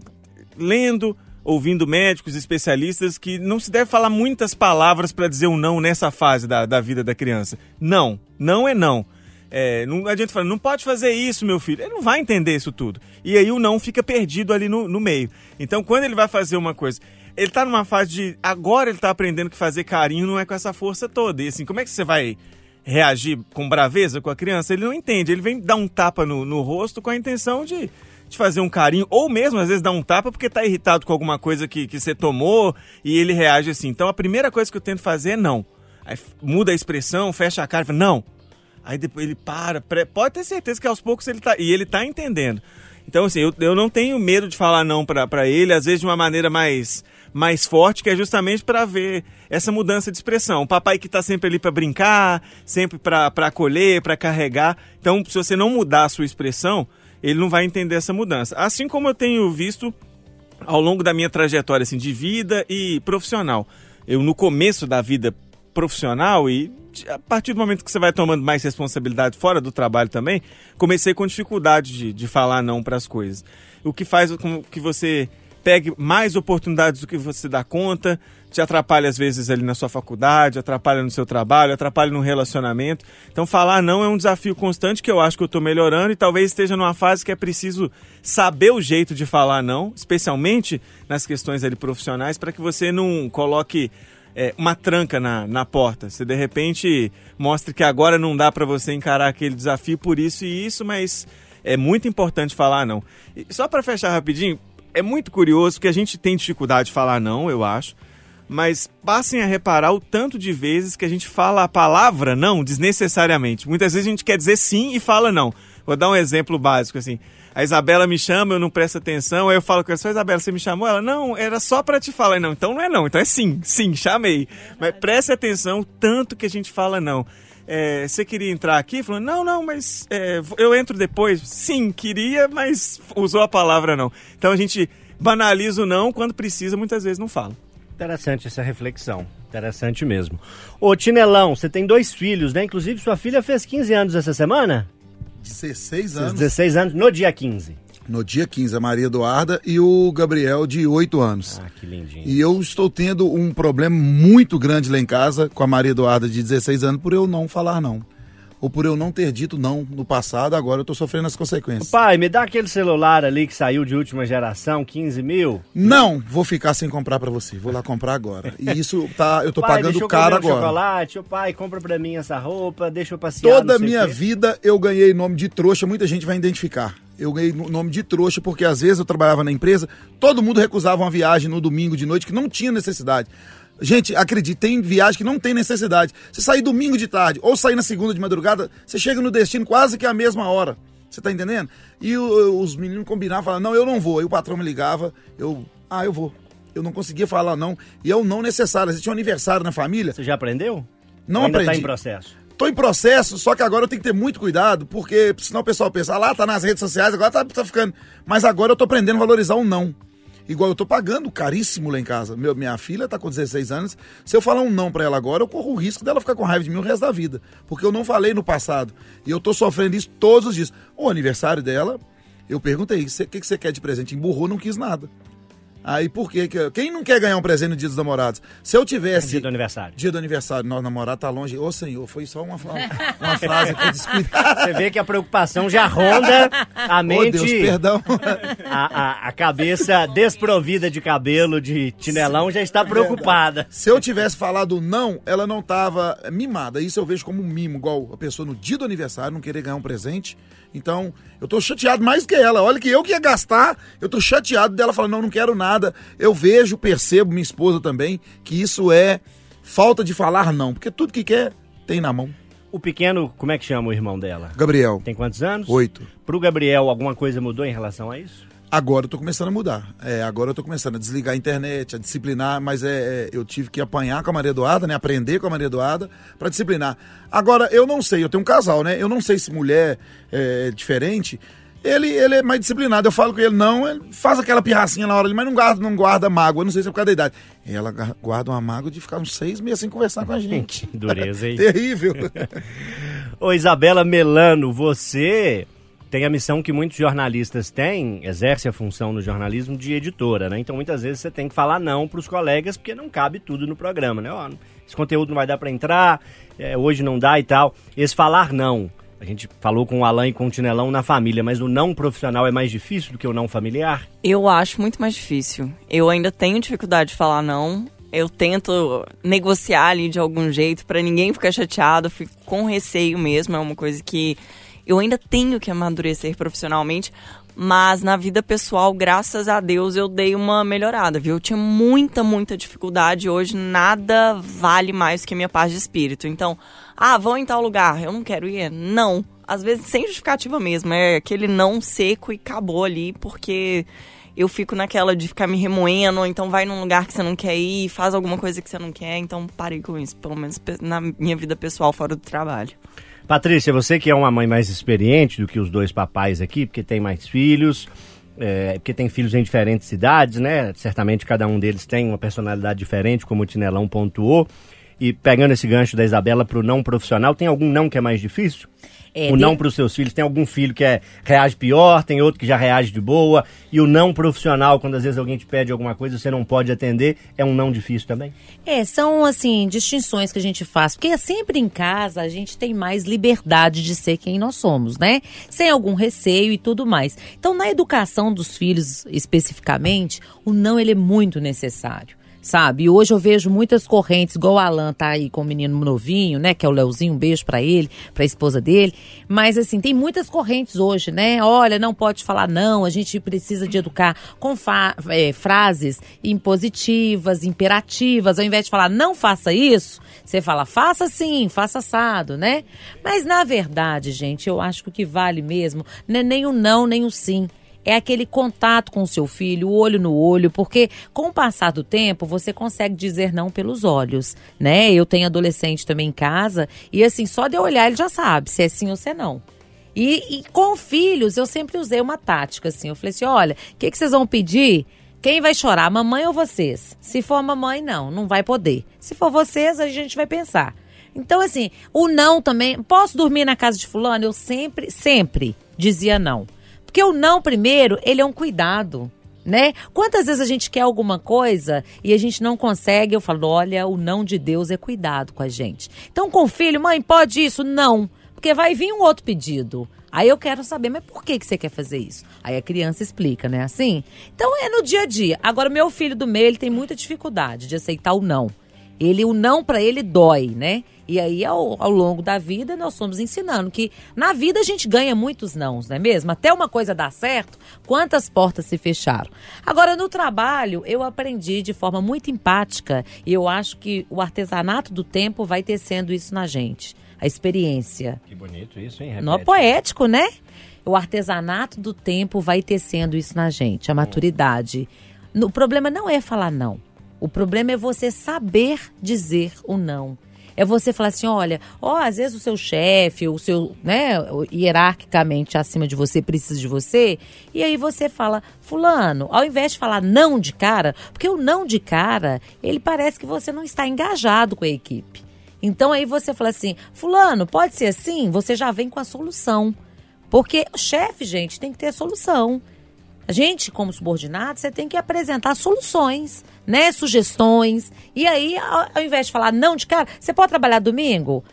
S3: lendo, ouvindo médicos, especialistas, que não se deve falar muitas palavras para dizer um não nessa fase da, da vida da criança. Não. Não é não. É, não adianta falar, não pode fazer isso, meu filho. Ele não vai entender isso tudo. E aí o não fica perdido ali no, no meio. Então, quando ele vai fazer uma coisa, ele tá numa fase de. Agora ele tá aprendendo que fazer carinho não é com essa força toda. E assim, como é que você vai reagir com braveza com a criança? Ele não entende. Ele vem dar um tapa no, no rosto com a intenção de, de fazer um carinho, ou mesmo às vezes dar um tapa porque tá irritado com alguma coisa que, que você tomou e ele reage assim. Então a primeira coisa que eu tento fazer é não. Aí muda a expressão, fecha a cara e fala, não. Aí depois ele para, pode ter certeza que aos poucos ele tá. E ele tá entendendo. Então, assim, eu, eu não tenho medo de falar não pra ele, às vezes de uma maneira mais, mais forte, que é justamente pra ver essa mudança de expressão. O papai que tá sempre ali pra brincar, sempre pra acolher, pra carregar. Então, se você não mudar a sua expressão, ele não vai entender essa mudança. Assim como eu tenho visto ao longo da minha trajetória assim, de vida e profissional. Eu, no começo da vida profissional e a partir do momento que você vai tomando mais responsabilidade fora do trabalho também, comecei com dificuldade de, de falar não para as coisas. O que faz com que você pegue mais oportunidades do que você dá conta, te atrapalha às vezes ali na sua faculdade, atrapalha no seu trabalho, atrapalha no relacionamento. Então falar não é um desafio constante que eu acho que eu estou melhorando e talvez esteja numa fase que é preciso saber o jeito de falar não, especialmente nas questões ali profissionais, para que você não coloque é, uma tranca na, na porta. Você de repente mostra que agora não dá para você encarar aquele desafio por isso e isso, mas é muito importante falar não. E só para fechar rapidinho, é muito curioso que a gente tem dificuldade de falar não, eu acho. Mas passem a reparar o tanto de vezes que a gente fala a palavra não desnecessariamente. Muitas vezes a gente quer dizer sim e fala não. Vou dar um exemplo básico assim. A Isabela me chama, eu não presto atenção, aí eu falo com ela, só Isabela, você me chamou? Ela, não, era só para te falar. Não, então não é não, então é sim, sim, chamei. Mas preste atenção o tanto que a gente fala não. É, você queria entrar aqui? Falou, não, não, mas é, eu entro depois. Sim, queria, mas usou a palavra não. Então a gente banaliza o não, quando precisa, muitas vezes não fala.
S2: Interessante essa reflexão. Interessante mesmo. Ô, Tinelão, você tem dois filhos, né? Inclusive, sua filha fez 15 anos essa semana?
S6: 16
S2: Fez
S6: anos.
S2: 16 anos no dia 15.
S6: No dia 15, a Maria Eduarda e o Gabriel, de 8 anos.
S2: Ah, que lindinho.
S6: E eu estou tendo um problema muito grande lá em casa com a Maria Eduarda, de 16 anos, por eu não falar não. Ou por eu não ter dito não no passado, agora eu estou sofrendo as consequências.
S2: Pai, me dá aquele celular ali que saiu de última geração, 15 mil.
S6: Não, vou ficar sem comprar para você. Vou lá comprar agora. E isso tá, eu tô
S2: pai,
S6: pagando caro
S2: um
S6: agora.
S2: chocolate, ô pai, compra pra mim essa roupa, deixa eu passear.
S6: Toda a minha
S2: o
S6: vida eu ganhei nome de trouxa, muita gente vai identificar. Eu ganhei no- nome de trouxa porque às vezes eu trabalhava na empresa, todo mundo recusava uma viagem no domingo de noite que não tinha necessidade. Gente, acredite, tem viagem que não tem necessidade. Você sair domingo de tarde ou sair na segunda de madrugada, você chega no destino quase que à mesma hora. Você tá entendendo? E o- os meninos combinavam, falavam, não, eu não vou. Aí o patrão me ligava, eu, ah, eu vou. Eu não conseguia falar não. E é o não necessário. Você tinha um aniversário na família,
S2: Você já aprendeu?
S6: não
S2: Ou ainda
S6: aprendi.
S2: tá em processo.
S6: Tô em processo, só que agora eu tenho que ter muito cuidado, porque senão o pessoal pensa, ah lá, tá nas redes sociais, agora tá, tá ficando. Mas agora eu tô aprendendo a valorizar um não. Igual eu tô pagando caríssimo lá em casa. Meu, minha filha tá com 16 anos. Se eu falar um não pra ela agora, eu corro o risco dela ficar com raiva de mim o resto da vida. Porque eu não falei no passado. E eu tô sofrendo isso todos os dias. O aniversário dela, eu perguntei, o que, que você quer de presente? Emburrou, não quis nada. Aí por quê? que- Quem não quer ganhar um presente no dia dos namorados? Se eu tivesse.
S2: Dia do aniversário.
S6: Dia do aniversário, nosso namorado tá longe. Ô senhor, foi só uma, uma frase aqui descuidada. *laughs*
S2: Você vê que a preocupação já ronda a
S6: Ô
S2: mente,
S6: Deus, perdão. *laughs*
S2: a, a, a cabeça desprovida de cabelo, de tinelão, já está preocupada.
S6: Se eu tivesse falado não, ela não tava mimada. Isso eu vejo como um mimo, igual a pessoa no dia do aniversário não querer ganhar um presente. Então, eu tô chateado mais que ela. Olha que eu que ia gastar, eu tô chateado dela falando, não, não quero nada. Eu vejo, percebo, minha esposa também, que isso é falta de falar não. Porque tudo que quer, tem na mão.
S2: O pequeno, como é que chama o irmão dela?
S6: Gabriel,
S2: Tem quantos anos?
S6: oito.
S2: Pro Gabriel, alguma coisa mudou em relação a isso?
S6: Agora eu tô começando a mudar. É, agora eu tô começando a desligar a internet, a disciplinar, mas é, é, eu tive que apanhar com a Maria Eduarda, né? Aprender com a Maria Eduarda para disciplinar. Agora, eu não sei, eu tenho um casal, né? Eu não sei se mulher é diferente. Ele, ele é mais disciplinado. Eu falo com ele, não, ele faz aquela pirracinha na hora ali, mas não guarda, não guarda mágoa. Eu não sei se é por causa da idade. Ela guarda uma mágoa de ficar uns seis meses sem conversar com a gente. *laughs*
S2: Dureza, hein? *laughs*
S6: Terrível. *laughs*
S2: Ô Isabela Melano, você tem a missão que muitos jornalistas têm, exerce a função no jornalismo de editora, né? Então muitas vezes você tem que falar não para os colegas porque não cabe tudo no programa, né? Ó, esse conteúdo não vai dar para entrar, é, hoje não dá e tal. Esse falar não. A gente falou com o Alain e com o Tinelão na família, mas o não profissional é mais difícil do que o não familiar?
S4: Eu acho muito mais difícil. Eu ainda tenho dificuldade de falar não. Eu tento negociar ali de algum jeito pra ninguém ficar chateado, fico com receio mesmo, é uma coisa que eu ainda tenho que amadurecer profissionalmente, mas na vida pessoal, graças a Deus, eu dei uma melhorada, viu? Eu tinha muita, muita dificuldade, hoje nada vale mais que a minha paz de espírito. Então, ah, vão em tal lugar, eu não quero ir. Não. Às vezes sem justificativa mesmo, é aquele não seco e acabou ali, porque eu fico naquela de ficar me remoendo, ou então vai num lugar que você não quer ir, faz alguma coisa que você não quer, então parei com isso, pelo menos na minha vida pessoal fora do trabalho.
S2: Patrícia, você que é uma mãe mais experiente do que os dois papais aqui, porque tem mais filhos, é, porque tem filhos em diferentes cidades, né? Certamente cada um deles tem uma personalidade diferente, como o Tinelão pontuou. E pegando esse gancho da Isabela para o não profissional, tem algum não que é mais difícil?
S5: É,
S2: o não para os seus filhos, tem algum filho que é, reage pior, tem outro que já reage de boa. E o não profissional, quando às vezes alguém te pede alguma coisa, você não pode atender, é um não difícil também?
S5: É, são assim, distinções que a gente faz, porque sempre em casa a gente tem mais liberdade de ser quem nós somos, né? Sem algum receio e tudo mais. Então, na educação dos filhos especificamente, o não ele é muito necessário. Sabe? E hoje eu vejo muitas correntes, igual o Alan tá aí com o menino novinho, né? Que é o Leozinho, um beijo pra ele, pra esposa dele. Mas assim, tem muitas correntes hoje, né? Olha, não pode falar não, a gente precisa de educar com é, frases impositivas, imperativas. Ao invés de falar não faça isso, você fala faça sim, faça assado, né? Mas na verdade, gente, eu acho que o que vale mesmo não é nem o não, nem o sim é aquele contato com o seu filho, olho no olho, porque com o passar do tempo você consegue dizer não pelos olhos, né? Eu tenho adolescente também em casa e assim, só de eu olhar ele já sabe se é sim ou se é não. E, e com filhos eu sempre usei uma tática assim, eu falei assim, olha, o que, que vocês vão pedir? Quem vai chorar, mamãe ou vocês? Se for a mamãe, não, não vai poder. Se for vocês, a gente vai pensar. Então, assim, o não também. Posso dormir na casa de fulano? Eu sempre, sempre dizia não. Porque o não, primeiro, ele é um cuidado. Né? Quantas vezes a gente quer alguma coisa e a gente não consegue? Eu falo, olha, o não de Deus é cuidado com a gente. Então, com o filho, mãe, pode isso? Não. Porque vai vir um outro pedido. Aí eu quero saber, mas por que, que você quer fazer isso? Aí a criança explica, né? Assim? Então é no dia a dia. Agora, meu filho do meio, ele tem muita dificuldade de aceitar o não. Ele, o não para ele dói, né? E aí, ao, ao longo da vida, nós fomos ensinando que na vida a gente ganha muitos nãos, não é mesmo? Até uma coisa dar certo, quantas portas se fecharam. Agora, no trabalho, eu aprendi de forma muito empática e eu acho que o artesanato do tempo vai tecendo isso na gente. A experiência.
S2: Que bonito isso, hein?
S5: Não é poético, né? O artesanato do tempo vai tecendo isso na gente, a maturidade. No- O problema não é falar não. O problema é você saber dizer o não. É você falar assim, olha, ó, às vezes o seu chefe, o seu, né, hierarquicamente acima de você precisa de você, e aí você fala, fulano, ao invés de falar não de cara, porque o não de cara, ele parece que você não está engajado com a equipe. Então aí você fala assim, fulano, pode ser assim? Você já vem com a solução. Porque chefe, gente, tem que ter a solução. A gente, como subordinado, você tem que apresentar soluções, né? Sugestões. E aí, ao, invés de falar não de cara, você pode trabalhar domingo?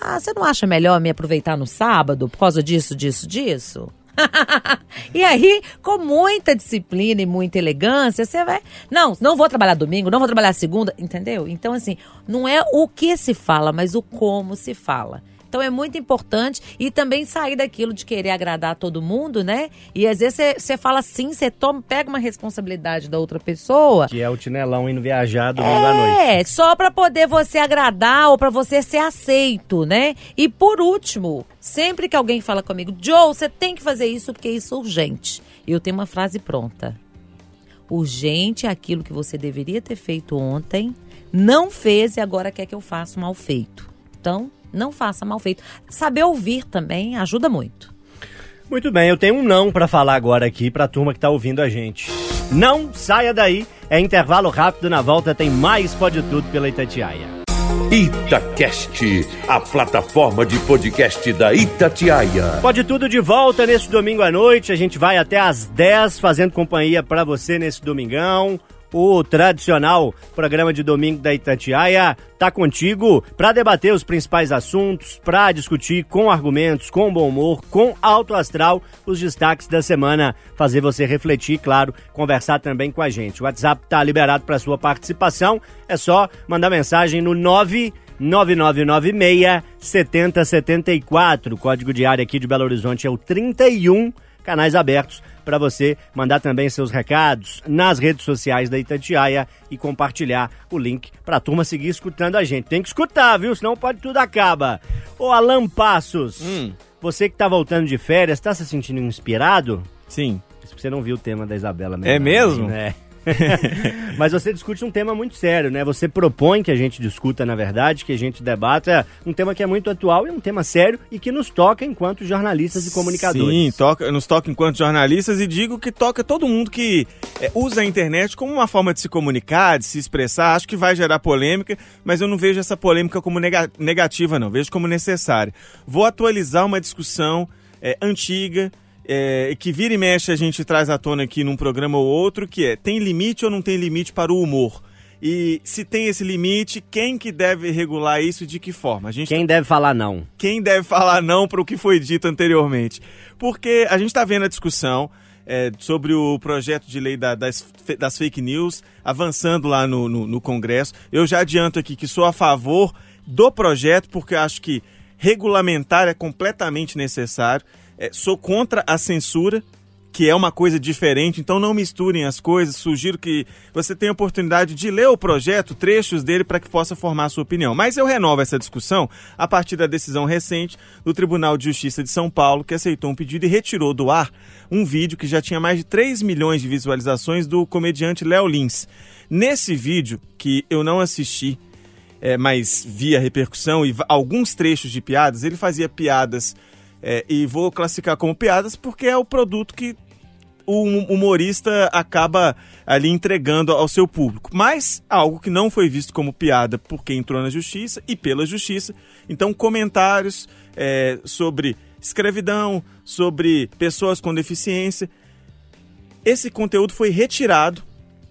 S5: Ah, você não acha melhor me aproveitar no sábado por causa disso, disso, disso? *laughs* e aí, com muita disciplina e muita elegância, você vai. Não, não vou trabalhar domingo, não vou trabalhar segunda, entendeu? Então, assim, não é o que se fala, mas o como se fala. Então é muito importante e também sair daquilo de querer agradar todo mundo, né? E às vezes você- fala sim, você toma, pega uma responsabilidade da outra pessoa.
S2: Que é o Tinelão indo viajar domingo à noite.
S5: É, só pra poder você agradar ou pra você ser aceito, né? E por último, sempre que alguém fala comigo, Joe, você tem que fazer isso porque isso é urgente. Eu tenho uma frase pronta. Urgente é aquilo que você deveria ter feito ontem, não fez e agora quer que eu faça mal feito. Então, não faça mal feito. Saber ouvir também ajuda muito.
S2: Muito bem, eu tenho um não pra falar agora aqui pra turma que tá ouvindo a gente. Não saia daí, é intervalo rápido, na volta tem mais Pode Tudo pela Itatiaia.
S1: Itacast, a plataforma de podcast da Itatiaia.
S2: Pode Tudo de volta nesse domingo à noite, a gente vai até às 10 fazendo companhia pra você nesse domingão. O tradicional programa de domingo da Itatiaia tá contigo para debater os principais assuntos, para discutir com argumentos, com bom humor, com alto astral os destaques da semana, fazer você refletir, claro, conversar também com a gente. O WhatsApp tá liberado para sua participação, é só mandar mensagem no 9 9996 7074. O código de área aqui de Belo Horizonte é o 31 canais abertos para você mandar também seus recados nas redes sociais da Itatiaia e compartilhar o link para a turma seguir escutando a gente. Tem que escutar, viu? Senão pode tudo acaba. Ô Alan Passos,
S3: Hum.
S2: você que tá voltando de férias, tá se sentindo inspirado?
S3: Sim.
S2: Você não viu o tema da Isabela
S3: É mesmo?
S2: É. *laughs* Mas você discute um tema muito sério, né? Você propõe que a gente discuta, na verdade, que a gente debata um tema que é muito atual e um tema sério e que nos toca enquanto jornalistas e comunicadores.
S3: Sim, toca, nos toca enquanto jornalistas e digo que toca todo mundo que é, usa a internet como uma forma de se comunicar, de se expressar. Acho que vai gerar polêmica, mas eu não vejo essa polêmica como nega- negativa, não. Vejo como necessária. Vou atualizar uma discussão é, antiga. É, que vira e mexe a gente traz à tona aqui num programa ou outro, que é tem limite ou não tem limite para o humor? E se tem esse limite, quem que deve regular isso e de que forma? A gente
S2: Quem deve falar não?
S3: quem deve falar não para o que foi dito anteriormente. Porque a gente está vendo a discussão é, sobre o projeto de lei da- das, das fake news avançando lá no, no- no Congresso. Eu já adianto aqui que sou a favor do projeto, porque acho que regulamentar é completamente necessário. É, sou contra a censura, que é uma coisa diferente, então não misturem as coisas. Sugiro que você tenha a oportunidade de ler o projeto, trechos dele, para que possa formar a sua opinião. Mas eu renovo essa discussão a partir da decisão recente do Tribunal de Justiça de São Paulo, que aceitou um pedido e retirou do ar um vídeo que já tinha mais de 3 milhões de visualizações do comediante Léo Lins. Nesse vídeo, que eu não assisti, é, mas vi a repercussão e alguns trechos de piadas, ele fazia piadas, é, e vou classificar como piadas porque é o produto que o hum- humorista acaba ali entregando ao seu público. Mas algo que não foi visto como piada por quem entrou na justiça e pela justiça. Então, comentários é, sobre escravidão, sobre pessoas com deficiência. Esse conteúdo foi retirado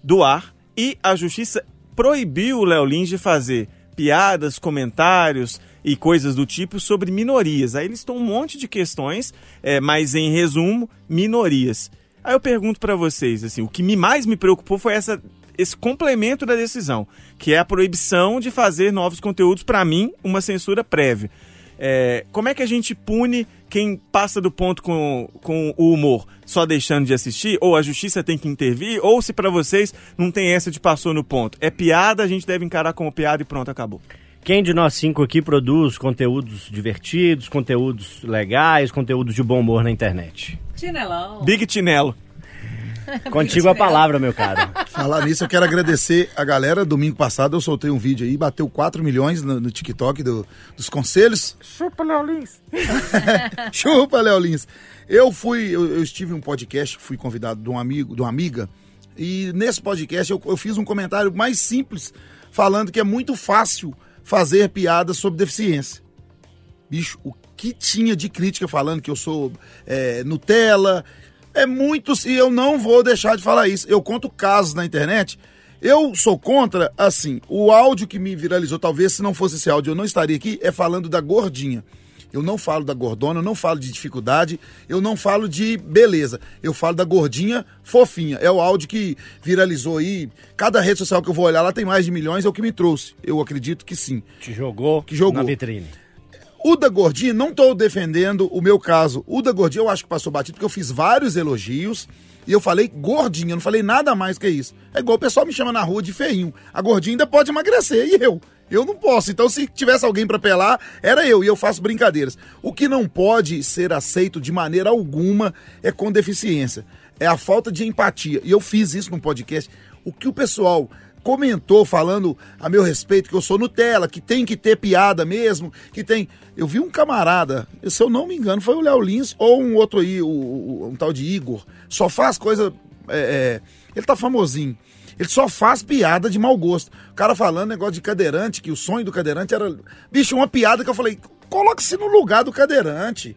S3: do ar e a justiça proibiu o Léo Lins de fazer piadas, comentários e coisas do tipo sobre minorias. Aí estão um monte de questões, é, mas em resumo, minorias. Aí eu pergunto pra vocês, assim, o que me mais me preocupou foi essa esse complemento da decisão, que é a proibição de fazer novos conteúdos, pra mim, uma censura prévia. É, como é que a gente pune quem passa do ponto com, com o humor? Só deixando de assistir? Ou a justiça tem que intervir? Ou se pra vocês não tem essa de passou no ponto? É piada, a gente deve encarar como piada e pronto, acabou.
S2: Quem de nós cinco aqui produz conteúdos divertidos, conteúdos legais, conteúdos de bom humor na internet?
S5: Chinelão.
S3: Big Tinelo. *laughs*
S2: Contigo a palavra, meu caro.
S6: Falar nisso, eu quero agradecer a galera. Domingo passado eu soltei um vídeo aí, bateu 4 milhões no, no TikTok do- dos conselhos. Chupa, Léo Lins. *laughs* Chupa, Léo Lins. Eu fui, eu, eu estive em um podcast, fui convidado de um amigo, de uma amiga, e nesse podcast eu, eu fiz um comentário mais simples, falando que é muito fácil fazer piadas sobre deficiência. Bicho, o que tinha de crítica falando que eu sou é, Nutella. É muito. E eu não vou deixar de falar isso. Eu conto casos na internet. Eu sou contra, assim, o áudio que me viralizou, talvez se não fosse esse áudio eu não estaria aqui, é falando da gordinha. Eu não falo da gordona, eu não falo de dificuldade, eu não falo de beleza. Eu falo da gordinha fofinha. É o áudio que viralizou aí. Cada rede social que eu vou olhar lá tem mais de milhões, é o que me trouxe. Eu acredito que sim.
S2: Te jogou,
S6: Que jogou.
S2: na vitrine.
S6: O da Gordinha, não estou defendendo o meu caso. O da Gordinha eu acho que passou batido, porque eu fiz vários elogios e eu falei gordinha, eu não falei nada mais que isso. É igual o pessoal me chama na rua de feinho. A gordinha ainda pode emagrecer, e eu? Eu não posso. Então, se tivesse alguém para pelar, era eu, e eu faço brincadeiras. O que não pode ser aceito de maneira alguma é com deficiência. é a falta de empatia. E eu fiz isso no podcast. O que o pessoal comentou falando a meu respeito que eu sou Nutella, que tem que ter piada mesmo, que tem. Eu vi um camarada, se eu não me engano, foi o Léo Lins ou um outro aí, o, o- um tal de Igor. Só faz coisa. é, é, ele tá famosinho. Ele só faz piada de mau gosto. O cara falando negócio de cadeirante, que o sonho do cadeirante era. Bicho, uma piada que eu falei, coloque-se no lugar do cadeirante.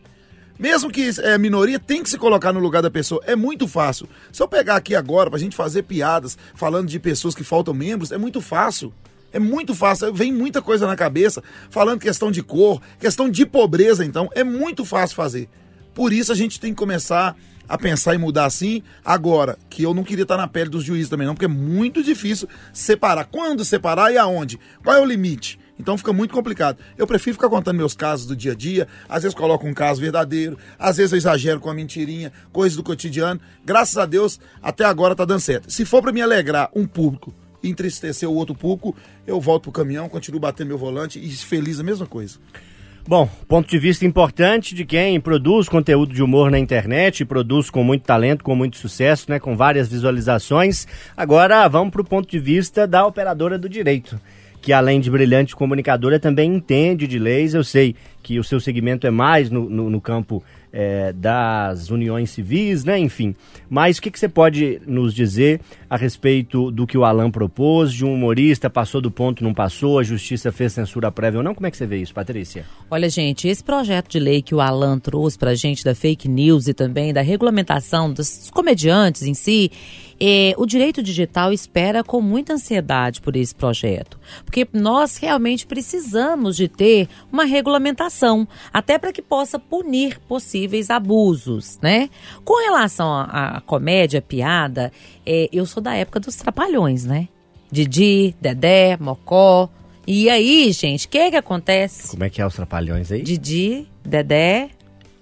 S6: Mesmo que é minoria, tem que se colocar no lugar da pessoa. É muito fácil. Se eu pegar aqui agora pra gente fazer piadas falando de pessoas que faltam membros, é muito fácil. É muito fácil. Vem muita coisa na cabeça, falando questão de cor, questão de pobreza, então. É muito fácil fazer. Por isso a gente tem que começar a pensar em mudar assim. Agora, que eu não queria estar na pele dos juízes também, não, porque é muito difícil separar. Quando separar e aonde? Qual é o limite? Então fica muito complicado. Eu prefiro ficar contando meus casos do dia a dia. Às vezes coloco um caso verdadeiro, às vezes eu exagero com uma mentirinha, coisas do cotidiano. Graças a Deus, até agora tá dando certo. Se for para me alegrar um público entristecer o outro público, eu volto pro caminhão, continuo batendo meu volante e feliz a mesma coisa.
S2: Bom, ponto de vista importante de quem produz conteúdo de humor na internet, produz com muito talento, com muito sucesso, né, com várias visualizações. Agora vamos para o ponto de vista da operadora do direito, que além de brilhante comunicadora também entende de leis. Eu sei que o seu segmento é mais no, no, no campo é, das uniões civis, né? Enfim. Mas o que, que você pode nos dizer a respeito do que o Alan propôs, de um humorista, passou do ponto, não passou, a justiça fez censura prévia ou não? Como é que você vê isso, Patrícia?
S5: Olha, gente, esse projeto de lei que o Alan trouxe pra gente da fake news e também da regulamentação dos comediantes em si, é, o direito digital espera com muita ansiedade por esse projeto. Porque nós realmente precisamos de ter uma regulamentação, até para que possa punir possíveis abusos, né? Com relação à à comédia, piada, é, eu sou da época dos trapalhões, né? Didi, Dedé, Mocó. E aí, gente, o que que acontece?
S2: Como é que é os trapalhões aí?
S5: Didi, Dedé.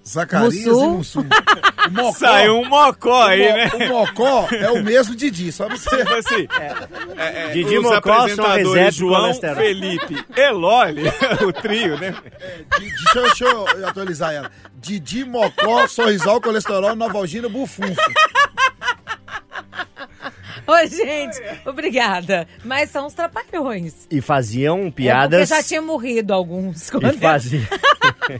S6: Zacarias
S5: Mussum.
S6: e Mussum. *laughs* O Mocó,
S3: Saiu um mocó aí,
S6: o, Mo-
S3: né?
S6: o Mocó é o mesmo Didi, só você.
S3: Tipo assim, é, é,
S2: Didi
S3: os
S2: Mocó são reserva
S3: João. Felipe, Elole, *laughs* o trio, né?
S6: Didi, deixa, eu- deixa eu atualizar ela. Didi, Mocó, Sorrisal, Colesterol, Novalgina, Bufunfo. *laughs*
S5: Oi, gente, obrigada. Mas são os trapalhões.
S2: E faziam
S5: É
S2: piadas.
S5: porque já tinha morrido alguns.
S2: E, fazia...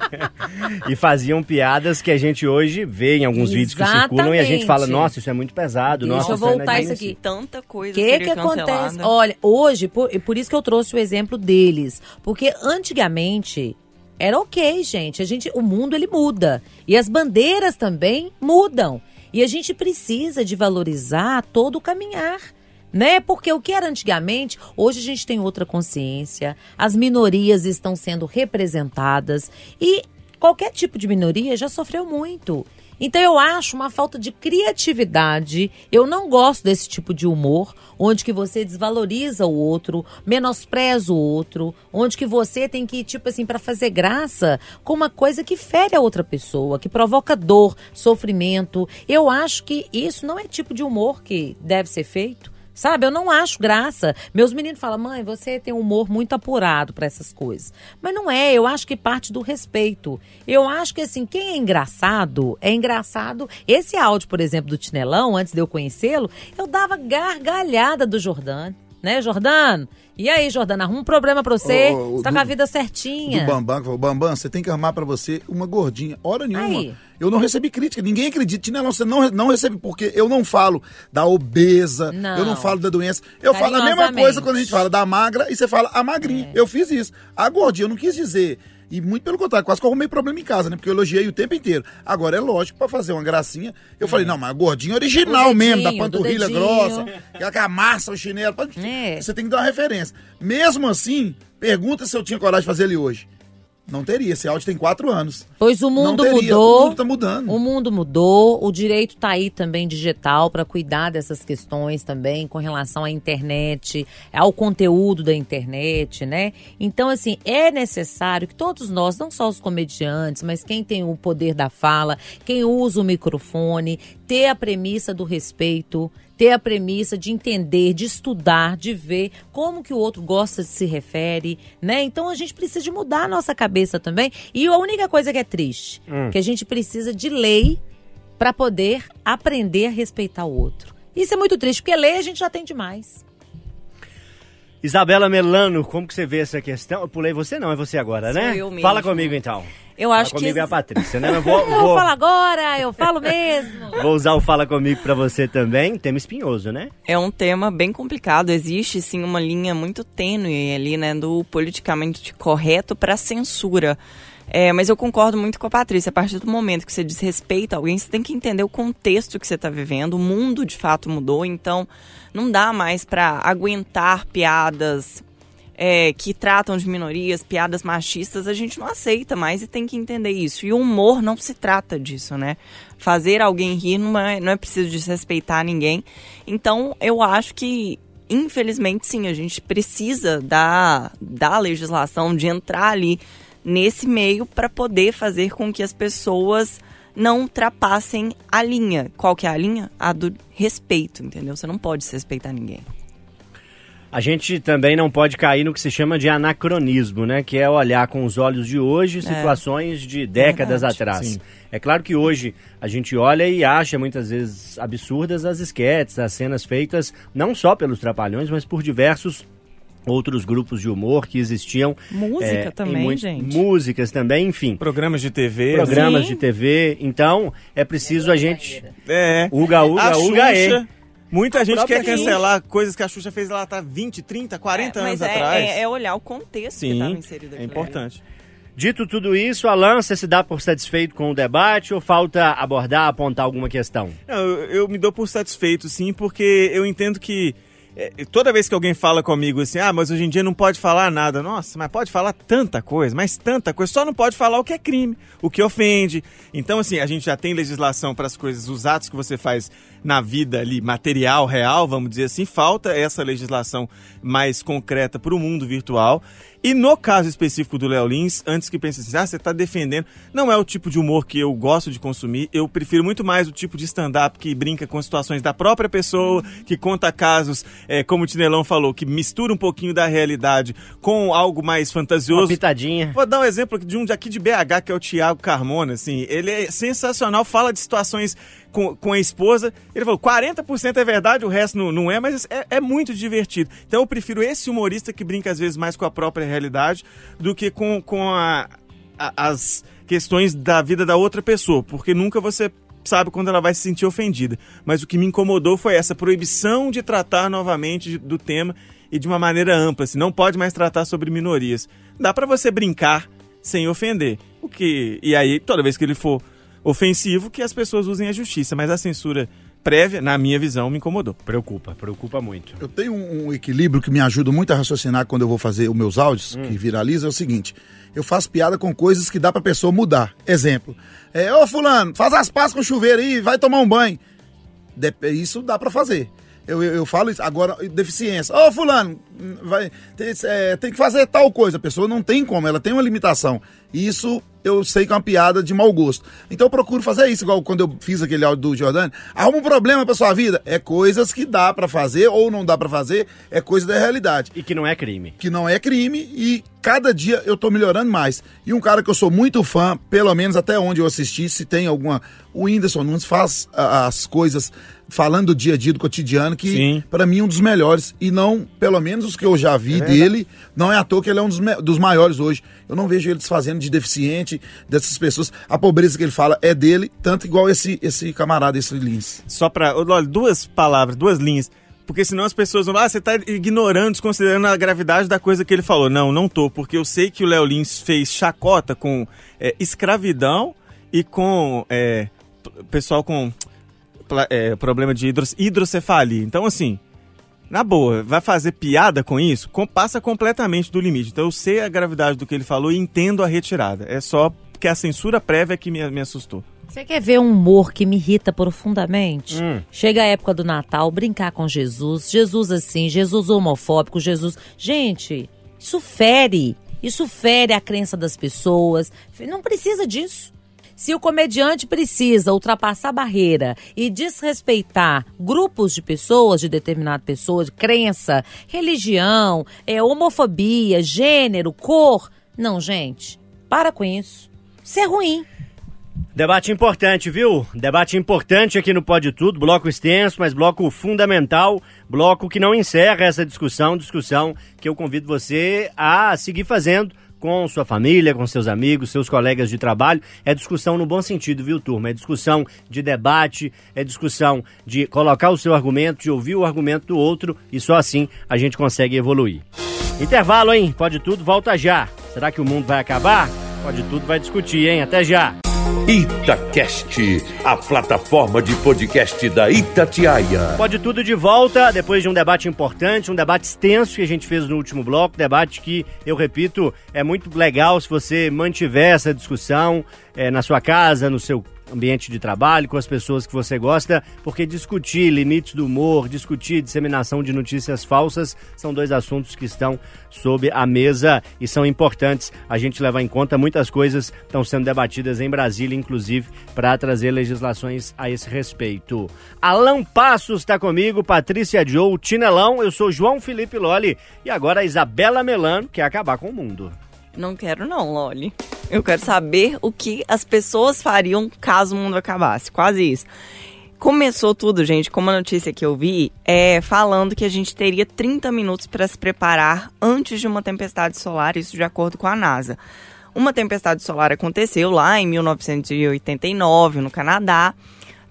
S2: *laughs* e faziam piadas que a gente hoje vê em alguns vídeos que circulam e a gente fala,
S5: Exatamente.
S2: nossa, isso é muito pesado.
S5: Deixa
S2: nossa,
S5: eu
S2: é
S5: voltar isso
S2: inadmissível."
S5: aqui.
S4: Tanta coisa
S5: O que,
S4: seria
S5: que acontece? Olha, hoje, por, e por isso que eu trouxe o exemplo deles. Porque antigamente era ok, gente. A gente, o mundo ele muda. E as bandeiras também mudam. E a gente precisa de valorizar todo o caminhar. Né? Porque o que era antigamente, hoje a gente tem outra consciência, as minorias estão sendo representadas e qualquer tipo de minoria já sofreu muito. Então eu acho uma falta de criatividade. Eu não gosto desse tipo de humor, onde que você desvaloriza o outro, menospreza o outro, onde que você tem que tipo assim para fazer graça com uma coisa que fere a outra pessoa, que provoca dor, sofrimento. Eu acho que isso não é tipo de humor que deve ser feito. Sabe, eu não acho graça. Meus meninos falam, mãe, você tem um humor muito apurado para essas coisas. Mas não é, eu acho que parte do respeito. Eu acho que, assim, quem é engraçado, é engraçado. Esse áudio, por exemplo, do Tinelão, antes de eu conhecê-lo, eu dava gargalhada do Jordano. Né, Jordano? E aí, Jordano, arruma um problema pra você.
S6: Ô,
S5: você tá
S6: do-
S5: com a vida certinha.
S6: Do Bambam, que falou, Bambam, você tem que armar pra você uma gordinha. Hora nenhuma.
S5: Aí.
S6: Eu não recebi crítica, ninguém acredita. Tinelão, você não, não recebe, porque eu não falo da obesa,
S5: Não.
S6: eu não falo da doença. Eu falo a mesma coisa quando a gente fala da magra e você fala a magrinha.
S5: É.
S6: Eu fiz isso. A gordinha, eu não quis dizer. E muito pelo contrário, quase que eu arrumei problema em casa, né? Porque eu elogiei o tempo inteiro. Agora é lógico, pra fazer uma gracinha, eu falei, não, mas a gordinha original
S5: O
S6: mesmo, da
S5: dedinho,
S6: panturrilha
S5: dedinho.
S6: grossa, aquela que amassa o chinelo. pode-
S5: É.
S6: Você tem que dar uma referência. Mesmo assim, pergunta se eu tinha coragem de fazer ele hoje. Não teria, esse áudio tem quatro anos.
S5: Pois o mundo mudou.
S6: o mundo tá mudando.
S5: O mundo mudou, o direito tá aí também digital para cuidar dessas questões também com relação à internet, ao conteúdo da internet, né? Então, assim, é necessário que todos nós, não só os comediantes, mas quem tem o poder da fala, quem usa o microfone, ter a premissa do respeito, ter a premissa de entender, de estudar, de ver como que o outro gosta de se refere, né? Então a gente precisa de mudar a nossa cabeça também. E a única coisa que é triste, que a gente precisa de lei para poder aprender a respeitar o outro. Isso é muito triste, porque lei a gente já tem demais.
S2: Isabela Melano, como que você vê essa questão? Eu pulei você não, é você agora,
S4: Sou
S2: né?
S4: eu mesmo.
S2: Fala comigo então.
S4: Eu acho
S2: Fala
S4: que
S2: comigo é a Patrícia, né? Eu *laughs* vou,
S5: Eu
S2: vou-
S5: falo agora, eu falo mesmo. *laughs*
S2: vou usar o Fala Comigo pra você também. Tema espinhoso, né?
S4: é um tema bem complicado. Existe sim uma linha muito tênue ali, né, do politicamente correto para censura. É, mas eu concordo muito com a Patrícia. A partir do momento que você desrespeita alguém, você tem que entender o contexto que você está vivendo. O mundo de fato mudou, então não dá mais para aguentar piadas é, que tratam de minorias, piadas machistas, a gente não aceita mais e tem que entender isso. E o humor não se trata disso, né? Fazer alguém rir não é, não é preciso desrespeitar ninguém. Então, eu acho que, infelizmente, sim, a gente precisa da, da legislação, de entrar ali nesse meio para poder fazer com que as pessoas não ultrapassem a linha. Qual que é a linha? A do respeito, entendeu? Você não pode desrespeitar ninguém.
S2: A gente também não pode cair no que se chama de anacronismo, né? Que é olhar com os olhos de hoje situações de décadas
S4: Verdade,
S2: atrás.
S3: sim.
S2: É claro que hoje a gente olha e acha muitas vezes absurdas as esquetes, as cenas feitas não só pelos Trapalhões, mas por diversos outros grupos de humor que existiam.
S4: Música
S2: é,
S4: também,
S2: muito-
S4: gente.
S2: Músicas também, enfim.
S3: Programas de TV.
S2: Programas
S4: Sim.
S2: de TV. Então, é preciso a gente.
S3: É.
S2: Uga, uga,
S3: a
S2: uga,
S3: Xuxa,
S2: é.
S3: Muita gente
S2: própria
S3: quer cancelar coisas que a Xuxa fez lá tá 20, 30, 40
S4: É,
S3: anos
S4: é,
S3: atrás.
S4: É, é olhar o contexto que
S3: Sim,
S4: estava inserido aqui.
S3: é importante.
S2: Dito tudo isso, Alan, você se dá por satisfeito com o debate ou falta abordar, apontar alguma questão?
S3: Não, eu, eu me dou por satisfeito, sim, porque eu entendo que é, toda vez que alguém fala comigo assim, ah, mas hoje em dia não pode falar nada. Nossa, mas pode falar tanta coisa, mas tanta coisa. Só não pode falar o que é crime, o que ofende. Então, assim, a gente já tem legislação para as coisas, os atos que você faz na vida ali, material, real, vamos dizer assim. Falta essa legislação mais concreta para o mundo virtual. E no caso específico do Léo Lins, antes que pense assim, ah, você está defendendo. Não é o tipo de humor que eu gosto de consumir. Eu prefiro muito mais o tipo de stand-up que brinca com situações da própria pessoa, que conta casos, é, como o Tinelão falou, que mistura um pouquinho da realidade com algo mais
S2: Uma
S3: fantasioso.
S2: pitadinha.
S3: Vou dar um exemplo de um daqui de BH, que é o Thiago Carmona, assim. Ele é sensacional, fala de situações com, com a esposa. Ele falou, 40% é verdade, o resto não, não é, mas é, é muito divertido. Então eu prefiro esse humorista que brinca às vezes mais com a própria realidade do que com, com a- a- as questões da vida da outra pessoa, porque nunca você sabe quando ela vai se sentir ofendida. Mas o que me incomodou foi essa proibição de tratar novamente do tema e de uma maneira ampla. Assim, não pode mais tratar sobre minorias. Dá pra você brincar sem ofender. O que e aí toda vez que ele for ofensivo, que as pessoas usem a justiça. Mas a censura prévia, na minha visão, me incomodou.
S2: Preocupa, preocupa muito.
S6: Eu tenho um, um equilíbrio que me ajuda muito a raciocinar quando eu vou fazer os meus áudios, que viraliza, é o seguinte. Eu faço piada com coisas que dá pra pessoa mudar. Exemplo. É, ô fulano, faz as pazes com o chuveiro aí, vai tomar um banho. Isso dá pra fazer. Eu, eu, eu falo isso. Agora, deficiência. Ô fulano, vai, tem, é, tem que fazer tal coisa. A pessoa não tem como, ela tem uma limitação. Isso eu sei que é uma piada de mau gosto. Então eu procuro fazer isso, igual quando eu fiz aquele áudio do Jordano. Arruma um problema pra sua vida. É coisas que dá pra fazer ou não dá pra fazer, é coisa da realidade.
S2: E que não é crime.
S6: Que não é crime e cada dia eu tô melhorando mais. E um cara que eu sou muito fã, pelo menos até onde eu assisti, se tem alguma. O Whindersson Nunes faz as coisas falando do dia a dia, do cotidiano, que
S3: Sim.
S6: pra mim é um dos melhores. E não, pelo menos os que eu já vi dele, não é à toa que ele é um dos, dos maiores hoje. Eu não vejo ele desfazendo de deficiente, dessas pessoas. A pobreza que ele fala é dele, tanto igual esse, esse camarada, esse Lins.
S3: Só pra. Olha, duas palavras, duas linhas. Porque senão as pessoas vão. Ah, você tá ignorando, desconsiderando a gravidade da coisa que ele falou. Não, não tô. Porque eu sei que o Léo Lins fez chacota com é, escravidão e com é, pessoal com é, problema de hidro, hidrocefalia. Então, assim, na boa, vai fazer piada com isso? Com- passa completamente do limite. Então, eu sei a gravidade do que ele falou e entendo a retirada. É só que a censura prévia que me, me assustou.
S5: Você quer ver um humor que me irrita profundamente?
S2: Hum.
S5: Chega a época do Natal, brincar com Jesus. Jesus assim, Jesus homofóbico, Jesus. Gente, isso fere. Isso fere a crença das pessoas. Não precisa disso. Se o comediante precisa ultrapassar a barreira e desrespeitar grupos de pessoas, de determinada pessoa, de crença, religião, é, homofobia, gênero, cor. Não, gente, para com isso. Isso é ruim.
S2: Debate importante, viu? Debate importante aqui no Pode Tudo, bloco extenso, mas bloco fundamental, bloco que não encerra essa discussão, discussão que eu convido você a seguir fazendo com sua família, com seus amigos, seus colegas de trabalho. É discussão no bom sentido, viu, turma? É discussão de debate, é discussão de colocar o seu argumento, de ouvir o argumento do outro e só assim a gente consegue evoluir. Intervalo, hein? Pode tudo, volta já. Será que o mundo vai acabar? Pode tudo, vai discutir, hein? Até já.
S1: Itacast, a plataforma de podcast da Itatiaia.
S2: Pode tudo de volta, depois de um debate importante, um debate extenso que a gente fez no último bloco, debate que, eu repito, é muito legal se você mantiver essa discussão é, na sua casa, no seu ambiente de trabalho, com as pessoas que você gosta, porque discutir limites do humor, discutir disseminação de notícias falsas são dois assuntos que estão sob a mesa e são importantes a gente levar em conta. Muitas coisas estão sendo debatidas em Brasília, inclusive, para trazer legislações a esse respeito. Alan Passos está comigo, Patrícia Joe, Tinelão, eu sou João Felipe Loli e agora a Isabela Melano quer acabar com o mundo.
S4: Não quero não, Loli. Eu quero saber o que as pessoas fariam caso o mundo acabasse. Quase isso. Começou tudo, gente, com uma notícia que eu vi, é falando que a gente teria 30 minutos para se preparar antes de uma tempestade solar, isso de acordo com a NASA. Uma tempestade solar aconteceu lá em 1989, no Canadá.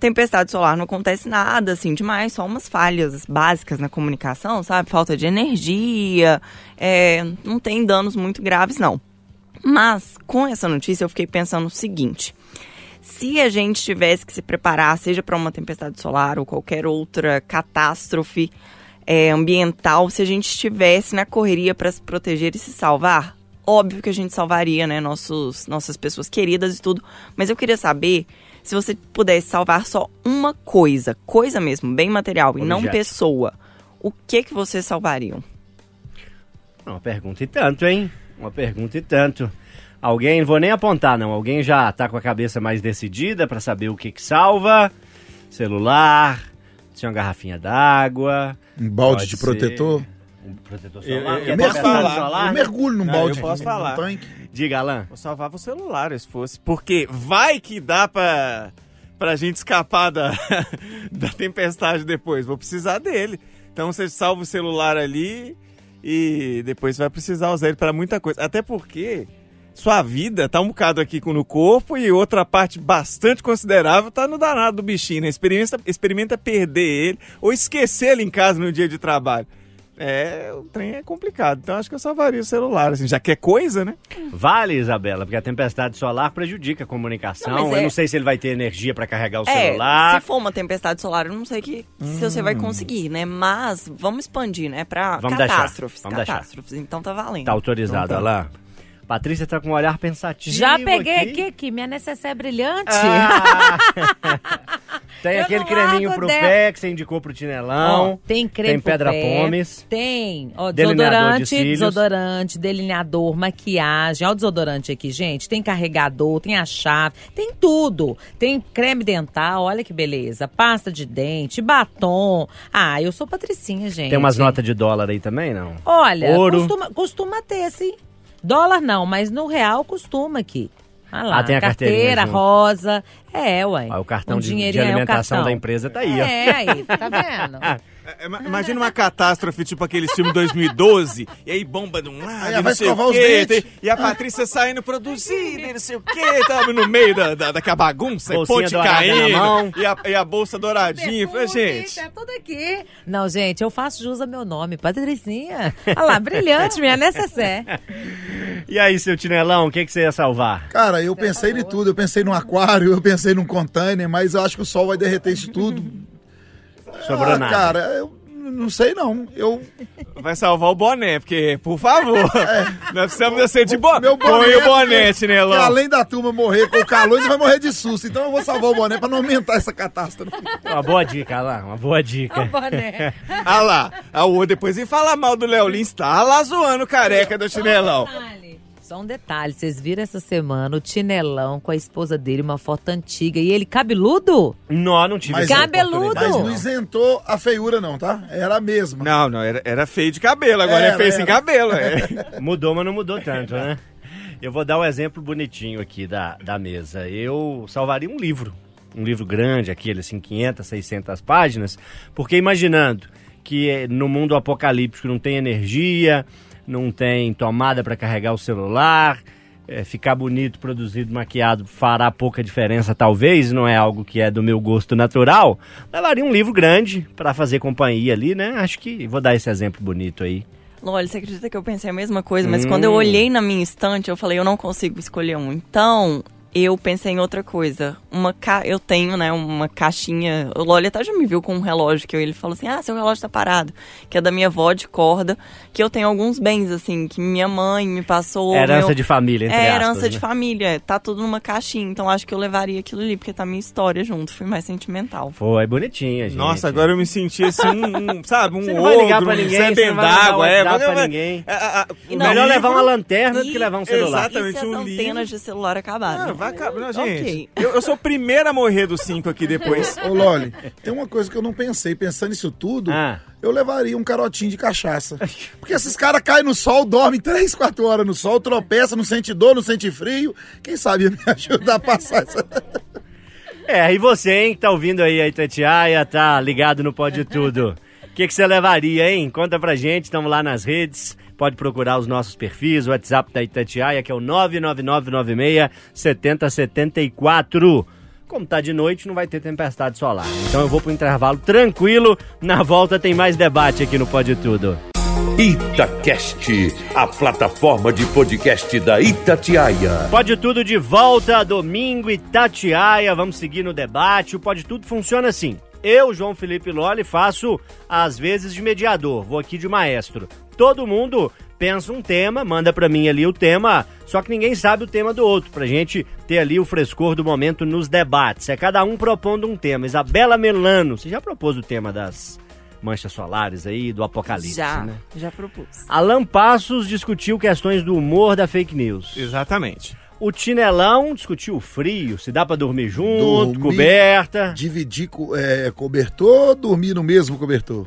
S4: Tempestade solar não acontece nada assim demais, só umas falhas básicas na comunicação, sabe? Falta de energia, é, não tem danos muito graves, não. Mas com essa notícia eu fiquei pensando o seguinte: se a gente tivesse que se preparar, seja para uma tempestade solar ou qualquer outra catástrofe é, ambiental, se a gente estivesse na correria para se proteger e se salvar, óbvio que a gente salvaria, né, nossos, nossas pessoas queridas e tudo. Mas eu queria saber se você pudesse salvar só uma coisa, coisa mesmo, bem material e não pessoa, o que que vocês salvariam?
S2: Uma pergunta e tanto, hein? Uma pergunta e tanto. Alguém, vou nem apontar não, alguém já tá com a cabeça mais decidida para saber o que que salva? Celular, tinha uma garrafinha d'água.
S6: Um balde de
S2: ser
S6: protetor.
S2: Um protetor
S3: Eu-
S2: solar.
S3: eu-
S2: Quer
S3: eu
S2: ter
S3: posso falar.
S2: solar?
S6: Eu mergulho num
S3: Não,
S6: balde.
S3: eu posso falar.
S6: tanque.
S2: Diga, Alan.
S3: Eu salvava o celular se fosse. Porque vai que dá pra, pra gente escapar da, *laughs* da tempestade depois. Vou precisar dele. Então você salva o celular ali e depois vai precisar usar ele pra muita coisa. Até porque sua vida tá um bocado aqui no corpo e outra parte bastante considerável tá no danado do bichinho, né? Experimenta, experimenta perder ele ou esquecer ele em casa no dia de trabalho. É, o trem é complicado. Então acho que eu salvaria o celular, assim, já que é coisa, né?
S2: Vale, Isabela, porque a tempestade solar prejudica a comunicação.
S4: Não, mas
S2: Eu
S4: é-
S2: não sei se ele vai ter energia para carregar o
S4: É,
S2: celular.
S4: se for uma tempestade solar, eu não sei que, se você vai conseguir, né? Mas vamos expandir, né? Pra
S2: Hum. Vamos deixar,
S4: catástrofes.
S2: vamos deixar.
S4: catástrofes. Então tá valendo.
S2: Tá autorizado,
S6: Então tá.
S2: Alan. Patrícia tá com um olhar pensativo.
S5: Já peguei aqui,
S2: aqui.
S5: aqui, minha necessaire brilhante.
S2: Ah. *laughs* Tem
S5: Eu
S2: aquele creminho pro
S5: dela.
S2: pé que você indicou pro Tinelão.
S5: tem creme
S2: Tem pedra
S5: pé,
S2: pomes.
S5: Tem, ó,
S2: Delineador de
S5: desodorante, desodorante, delineador, maquiagem, ó o desodorante aqui, gente. Tem carregador, tem a chave, tem tudo. Tem creme dental, olha que beleza. Pasta de dente, batom. Ah, eu sou patricinha, gente.
S2: Tem umas notas de dólar aí também, não?
S5: Olha,
S2: Ouro.
S5: Costuma, costuma ter, sim. Dólar não, mas no real costuma aqui. Olha lá,
S2: Ah, tem a
S5: carteira rosa. É, ué.
S2: Ó, o cartão
S5: Um
S2: de, de
S5: é
S2: alimentação
S5: cartão.
S2: da empresa tá aí, ó.
S5: É, aí, tá vendo? *laughs*
S3: É, ima- Imagina uma catástrofe, tipo aquele filme 2012, e aí bomba de um lado,
S6: Aí
S3: e não
S6: vai
S3: sei o
S6: os
S3: quê, tem- e a Patrícia saindo produzindo, e não sei o quê, tava no meio da, da, daquela bagunça, e ponte
S2: dourada
S3: caindo,
S2: na mão.
S3: E, a, e a bolsa douradinha. Falei, gente,
S5: Tá tudo aqui. Não, gente, eu faço jus ao meu nome, Patricinha. Olha lá, brilhante, minha necessaire.
S2: E aí, seu Tinelão, o que, que você ia salvar?
S6: Cara, eu pensei de tudo. Eu pensei num aquário, eu pensei num container, mas eu acho que o sol vai derreter isso tudo.
S2: Sobrou
S6: ah,
S2: nada.
S6: Cara, eu não sei não. Eu
S3: vai salvar o boné, porque, por favor, *laughs* nós precisamos descer de boné.
S6: meu boné,
S3: Põe o boné,
S6: porque-
S3: Tinelão.
S6: porque além da turma morrer com o calor, ainda vai morrer de susto. Então eu vou salvar o boné pra não aumentar essa catástrofe.
S2: Uma boa dica, Alan, uma boa dica.
S5: Boné.
S3: Ah lá, a o depois vem falar mal do Léo Lins, tá lá zoando o careca do chinelão.
S5: Só um detalhe, vocês viram essa semana o Tinelão com a esposa dele, uma foto antiga, e ele cabeludo?
S2: Não, não tive
S6: Mas-
S2: essa
S5: Cabeludo.
S6: Mas não isentou a feiura não, tá? Era a mesma.
S3: Não, não, era, era feio de cabelo, agora é
S6: Era,
S3: feio sem
S6: era.
S3: cabelo. É. *laughs*
S2: Mudou, mas não mudou tanto, né? Eu vou dar um exemplo bonitinho aqui da, da mesa. Eu salvaria um livro, um livro grande, aquele assim, 500, 600 páginas, porque imaginando que eh, no mundo apocalíptico não tem energia, não tem tomada para carregar o celular, eh, ficar bonito, produzido, maquiado fará pouca diferença, talvez, não é algo que é do meu gosto natural. Levaria um livro grande para fazer companhia ali, né? Acho que vou dar esse exemplo bonito aí.
S4: Olha, você acredita que eu pensei a mesma coisa, mas
S2: Hum.
S4: quando eu olhei na minha estante, eu falei, eu não consigo escolher um. Então, eu pensei em outra coisa. Uma ca... Eu tenho, né, uma caixinha. O Loli até já me viu com um relógio que eu, ele falou assim: ah, seu relógio tá parado. Que é da minha avó de corda. Que eu tenho alguns bens, assim, que minha mãe me passou.
S2: Herança
S4: meu-
S2: de família, entre
S4: É,
S2: aspas,
S4: herança de
S2: né?
S4: família. Tá tudo numa caixinha. Então acho que eu levaria aquilo ali, porque tá minha história junto. Fui mais sentimental.
S2: Foi bonitinha, gente.
S3: Nossa, agora eu me senti assim, um, um, *laughs* sabe, um
S2: Você não vai ligar pra ninguém, você não vai
S3: d'água, é.
S2: Pra ninguém.
S3: é,
S4: E
S3: o
S4: não,
S2: Melhor
S3: livro-
S2: levar uma lanterna do
S4: E-
S2: que levar um celular.
S3: Exatamente,
S4: e se as
S3: um
S4: antenas
S3: livro.
S4: de celular acabarem?
S3: Ah, vai acabar. Não, gente, eu, eu sou o primeiro a morrer dos cinco aqui depois.
S6: Ô, Loli, tem uma coisa que eu não pensei. Pensando nisso tudo,
S2: Ah.
S6: eu levaria um carotinho de cachaça. Porque esses caras caem no sol, dormem 3, 4 horas no sol, tropeçam, não sente dor, não sente frio. Quem sabe ia me ajudar a passar essa...
S2: É, e você, hein, que tá ouvindo aí a Itatiaia, tá ligado no Pode Tudo. O que, que você levaria, hein? Conta pra gente, estamos lá nas redes. Pode procurar os nossos perfis, o WhatsApp da Itatiaia, que é o 99996-7074. Como tá de noite, não vai ter tempestade solar. Então eu vou pro intervalo tranquilo. Na volta tem mais debate aqui no Pode Tudo.
S1: Itacast, a plataforma de podcast da Itatiaia.
S2: Pode Tudo de volta, domingo, Itatiaia. Vamos seguir no debate. O Pode Tudo funciona assim. Eu, João Felipe Loli, faço às vezes de mediador, vou aqui de maestro. Todo mundo pensa um tema, manda pra mim ali o tema, só que ninguém sabe o tema do outro, pra gente ter ali o frescor do momento nos debates. É cada um propondo um tema. Isabela Melano, você já propôs o tema das manchas solares aí, do apocalipse,
S4: Já,
S2: né?
S4: já propus.
S2: Alan Passos discutiu questões do humor da fake news.
S3: Exatamente.
S2: O Tinelão discutiu o frio, se dá pra dormir junto,
S6: Dormir.
S2: coberta.
S6: Dividir é, cobertor, dormir no mesmo cobertor.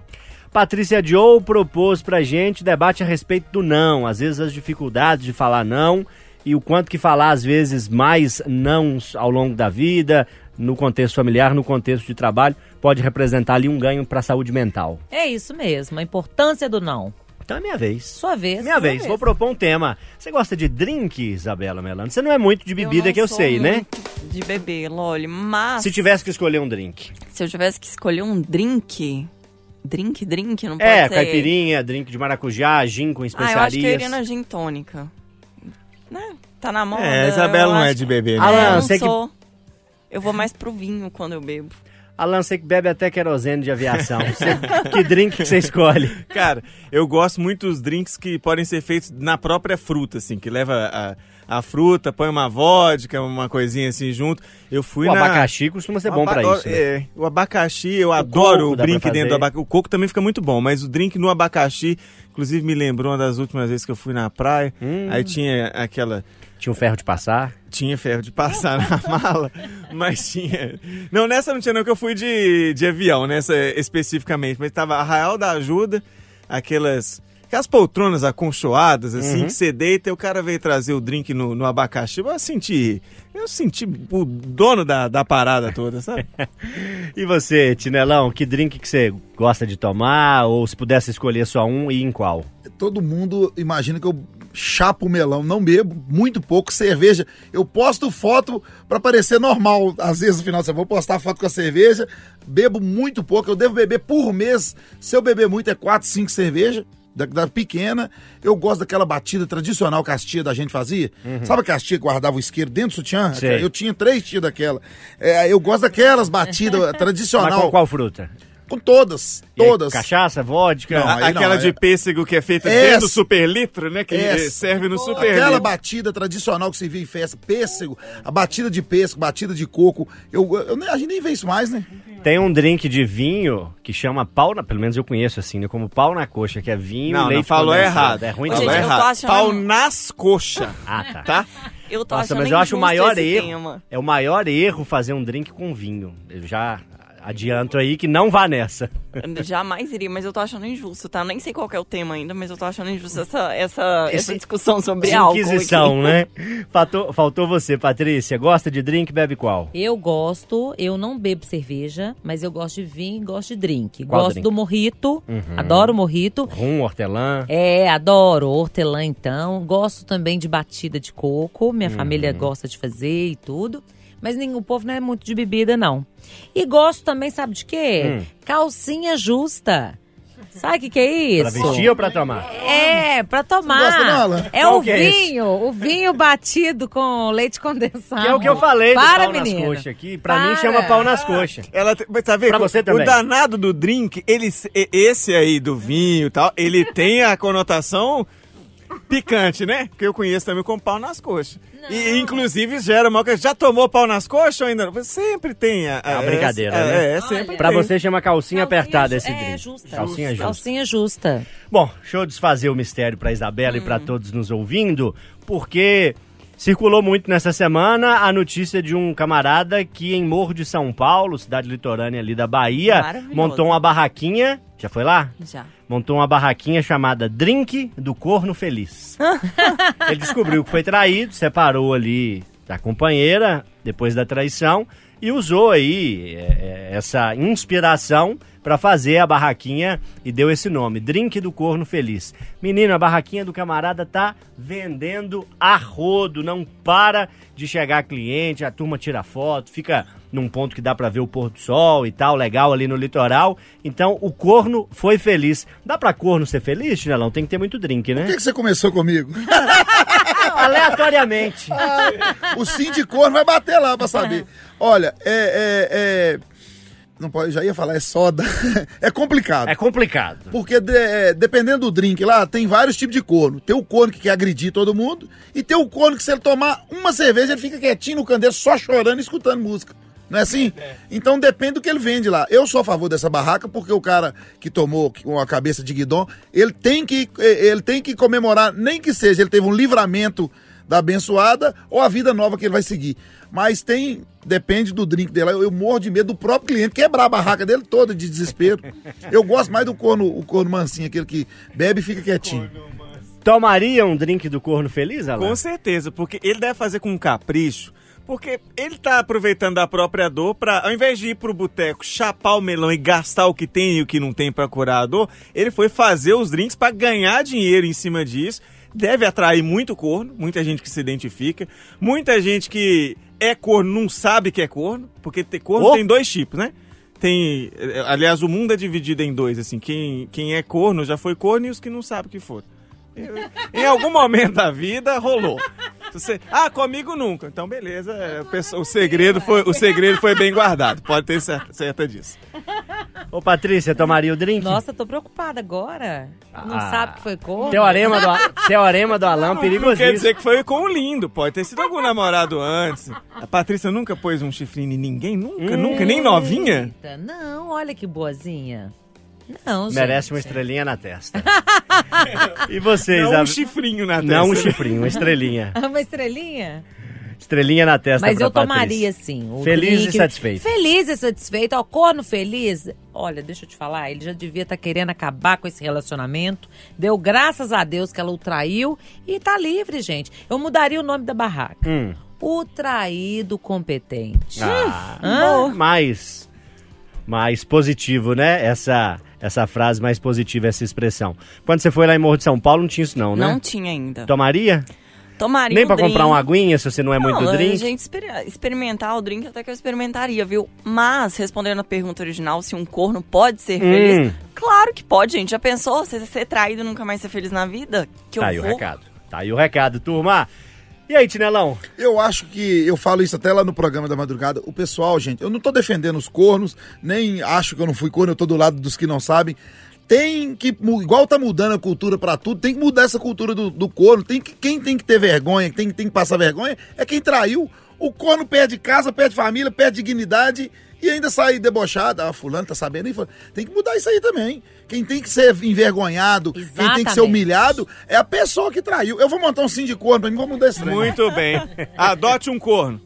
S2: Patrícia Joe propôs pra gente debate a respeito do não, às vezes as dificuldades de falar não e o quanto que falar às vezes mais nãos ao longo da vida, no contexto familiar, no contexto de trabalho, pode representar ali um ganho pra saúde mental.
S5: É isso mesmo, a importância do não.
S2: Então é minha vez.
S5: Sua vez.
S2: Minha
S5: sua
S2: vez, vou propor um tema. Você gosta de drink, Isabela Melano? Você não é muito de bebida
S4: não
S2: que eu
S4: sou
S2: sei, né?
S4: De beber, Loli, mas
S2: Se tivesse que escolher um drink.
S4: se eu tivesse que escolher um drink, drink, drink, não pode
S2: É,
S4: ser.
S2: caipirinha, drink de maracujá, gin com
S4: Ah,
S2: especiarias.
S4: eu acho que eu iria na gin tônica. Né? Tá na moda.
S3: É, a Isabela não é de
S4: que-
S3: beber, né?
S2: Alan,
S4: é, eu não
S2: que-
S4: sou. Eu vou mais pro vinho quando eu bebo.
S2: Alan, você que bebe até querosene de aviação. *laughs* Você- que drink que você escolhe?
S3: Cara, eu gosto muito dos drinks que podem ser feitos na própria fruta, assim, que leva a, a fruta, põe uma vodka, uma coisinha assim junto. Eu fui
S2: O
S3: na...
S2: abacaxi costuma ser bom
S3: O
S2: pra
S3: aba-
S2: isso. né?
S3: É, o abacaxi, eu adoro o
S2: dá pra
S3: drink dentro do abacaxi. O coco também fica muito bom, mas o drink no abacaxi, inclusive me lembrou uma das últimas vezes que eu fui na praia.
S2: Hum.
S3: Aí tinha aquela.
S2: Tinha um ferro de passar.
S3: Tinha ferro de passar *laughs* na mala, mas tinha. Não, nessa não tinha, não, que eu fui de, de avião, nessa especificamente. Mas tava Arraial da Ajuda, aquelas. Aquelas poltronas aconchoadas, assim,
S2: Uhum.
S3: que você deita e o cara veio trazer o drink no, no abacaxi. Eu senti. Eu senti o dono da, da parada toda, sabe? *laughs*
S2: E você, Tinelão, que drink que você gosta de tomar? Ou se pudesse escolher só um, e em qual?
S6: Todo mundo imagina que eu chapo melão, não bebo, muito pouco cerveja. Eu posto foto pra parecer normal. Às vezes no final eu vou postar foto com a cerveja. Bebo muito pouco, eu devo beber por mês. Se eu beber muito é 4, 5 cervejas. Da, da pequena, eu gosto daquela batida tradicional que as tias da gente fazia. Sabe que as tias guardavam o isqueiro dentro do sutiã?
S2: Sei.
S6: Eu tinha três tias daquela. É, eu gosto daquelas batidas *laughs*
S2: Mas
S6: tradicional.
S2: com qual fruta?
S6: Com todas,
S2: aí,
S6: todas.
S2: cachaça, vodka?
S6: Não,
S3: A-
S6: aí não,
S3: aquela
S6: é-
S3: de pêssego que é feita
S6: Essa-
S3: dentro do super litro, né? Que
S6: Essa.
S3: serve no super
S6: Aquela
S3: litro.
S6: batida tradicional que se via em festa, pêssego, a batida de pêssego, batida de coco. Eu, eu, a gente nem vê isso mais, né?
S2: Tem um drink de vinho que chama pau na... Pelo menos eu conheço assim, né? Como pau na coxa, que é vinho,
S3: Não,
S2: leite
S3: não, falou errado.
S2: É ruim
S4: gente,
S2: demais.
S4: eu tô
S3: errado.
S4: achando-
S3: Pau nas coxas,
S2: Ah, tá.
S3: tá?
S4: Eu tô
S2: Nossa, mas eu acho o maior
S4: esse
S2: erro.
S4: tema.
S2: É o maior erro fazer um drink com vinho. Eu já adianto aí que não vá nessa.
S4: Jamais iria, mas eu tô achando injusto, tá? Nem sei qual que é o tema ainda, mas eu tô achando injusto essa, essa, essa discussão sobre álcool.
S2: Inquisição,
S4: aqui.
S2: né? *laughs* Faltou, faltou você, Patrícia. Gosta de drink, bebe qual?
S5: Eu gosto, eu não bebo cerveja, mas eu gosto de vinho e gosto de drink.
S2: Qual
S5: gosto
S2: drink?
S5: do morrito, adoro morrito.
S2: Rum, hortelã.
S5: É, adoro hortelã então. Gosto também de batida de coco. Minha família gosta de fazer e tudo. Mas nem, o povo não é muito de bebida, não. E gosto também, sabe de quê? Calcinha justa. Sabe o que, que é
S2: Pra
S5: isso?
S2: vestir ou pra tomar?
S5: É, pra tomar.
S6: gosta?
S5: É
S2: Qual
S5: o
S2: que é esse?
S5: vinho, o vinho batido com leite condensado.
S2: Que é o que eu falei do
S5: Para,
S2: pau
S5: menino.
S2: nas coxas aqui. Pra mim
S5: Para.
S2: chama pau nas coxas.
S3: Ela, tá vendo?
S2: Pra você também.
S3: O danado do drink, ele, esse aí do vinho e tal, ele tem a conotação picante, né? Porque eu conheço também com pau nas coxas. E inclusive gera mal. Já tomou pau nas coxas ou ainda não? Sempre tem. A,
S2: É uma brincadeira,
S3: é,
S2: né?
S3: É, sempre
S2: Pra
S3: tem.
S2: você chama calcinha apertada esse
S5: é,
S2: drink.
S5: justa.
S2: Calcinha justa.
S5: Calcinha justa.
S2: Bom, deixa eu desfazer o mistério pra Isabela e pra todos nos ouvindo, porque circulou muito nessa semana a notícia de um camarada que em Morro de São Paulo, cidade litorânea ali da Bahia, montou uma barraquinha. Já foi lá?
S4: Já.
S2: montou uma barraquinha chamada Drink do Corno Feliz. *laughs* Ele descobriu que foi traído, separou ali da companheira depois da traição e usou aí é, é, essa inspiração para fazer a barraquinha e deu esse nome, Drink do Corno Feliz. Menino, a barraquinha do camarada tá vendendo a rodo, não para de chegar cliente, a turma tira foto, fica num ponto que dá para ver o pôr do sol e tal, legal ali no litoral. Então, o corno foi feliz. Dá pra corno ser feliz, Chinelão? Tem que ter muito drink,
S6: Por
S2: né?
S6: que, que você começou comigo? *laughs*
S2: Aleatoriamente.
S6: o sindicorno vai bater lá pra saber. Olha, é, é, é- Não pode, já ia falar, é soda. *laughs* é complicado.
S2: É complicado.
S6: Porque de- é, dependendo do drink lá, tem vários tipos de corno. Tem o corno que quer agredir todo mundo e tem o corno que se ele tomar uma cerveja, ele fica quietinho no candeeiro, só chorando e escutando música. Não é assim? Então depende do que ele vende lá. Eu sou a favor dessa barraca porque o cara que tomou com a cabeça de guidon, ele tem que, ele tem que comemorar, nem que seja, ele teve um livramento da abençoada ou a vida nova que ele vai seguir. Mas tem, depende do drink dele. Eu, eu morro de medo do próprio cliente quebrar a barraca dele toda de desespero. Eu gosto mais do corno, o corno mansinho, aquele que bebe e fica quietinho.
S2: Tomaria um drink do corno feliz, Alan?
S3: Com certeza, porque ele deve fazer com capricho. Porque ele tá aproveitando da própria dor pra, ao invés de ir pro boteco, chapar o melão e gastar o que tem e o que não tem pra curar a dor, ele foi fazer os drinks pra ganhar dinheiro em cima disso. Deve atrair muito corno, muita gente que se identifica, muita gente que é corno não sabe que é corno, porque ter corno
S2: Oh.
S3: tem dois tipos, né? Tem, eh, aliás, o mundo é dividido em dois, assim, quem, quem é corno já foi corno e os que não sabem que foram. Em algum momento da vida rolou. Você, ah, comigo nunca. Então, beleza. é, o pessoal- O segredo foi, o segredo foi bem guardado. Pode ter certa, certa disso.
S2: Ô, Patrícia, tomaria o drink?
S5: Nossa, tô preocupada agora. Não
S2: Ah.
S5: sabe que foi corno?
S2: Teorema do, teorema do Alan,
S3: Não, não quer dizer que foi com o lindo. Pode ter sido algum namorado antes. A Patrícia nunca pôs um chifrinho em ninguém? Nunca, nunca? Nem novinha?
S5: Eita, Não, olha que boazinha. Não, gente.
S2: Merece uma estrelinha na testa. *laughs* e vocês,
S3: Não um
S2: Isabela?
S3: chifrinho na testa.
S2: Não um chifrinho, uma estrelinha. *laughs*
S5: Uma estrelinha?
S2: Estrelinha na testa
S5: Mas
S2: pra
S5: eu tomaria,
S2: Patrícia.
S5: sim. o
S2: Feliz
S5: drink.
S2: e satisfeito.
S5: Feliz e satisfeito. Ó, corno feliz. Olha, deixa eu te falar, ele já devia estar querendo acabar com esse relacionamento. Deu graças a Deus que ela o traiu e tá livre, gente. Eu mudaria o nome da barraca.
S2: Hum.
S5: O traído competente.
S2: Ah, mais, mais positivo, né? Essa, essa frase mais positiva, essa expressão. Quando você foi lá em Morro de São Paulo, não tinha isso não, né?
S4: Não tinha ainda.
S2: Tomaria?
S4: Tomaria
S2: Nem pra comprar uma aguinha, se você não é muito
S4: não,
S2: do drink?
S4: gente exper- experimentar o drink até que eu experimentaria, viu? Mas, respondendo a pergunta original, se um corno pode ser
S2: Hum.
S4: feliz, claro que pode, gente. Já pensou? Você ser traído e nunca mais ser feliz na vida? Que
S2: Tá aí o
S4: horror.
S2: recado. Tá aí o recado, turma. E aí, Tinelão?
S6: Eu acho que, eu falo isso até lá no programa da madrugada, o pessoal, gente, eu não tô defendendo os cornos, nem acho que eu não fui corno, eu tô do lado dos que não sabem. Tem que, igual tá mudando a cultura pra tudo, tem que mudar essa cultura do, do corno. Tem que, quem tem que ter vergonha, quem tem que passar vergonha, é quem traiu. O corno perde casa, perde família, perde dignidade e ainda sai debochado. Ah, fulano tá sabendo. hein, fulano? Tem que mudar isso aí também. Quem tem que ser envergonhado, quem tem que ser
S5: Exatamente.
S6: humilhado, é a pessoa que traiu. Eu vou montar um sim de corno pra mim, vou mudar esse trem.
S3: Muito bem. *laughs* Adote um corno.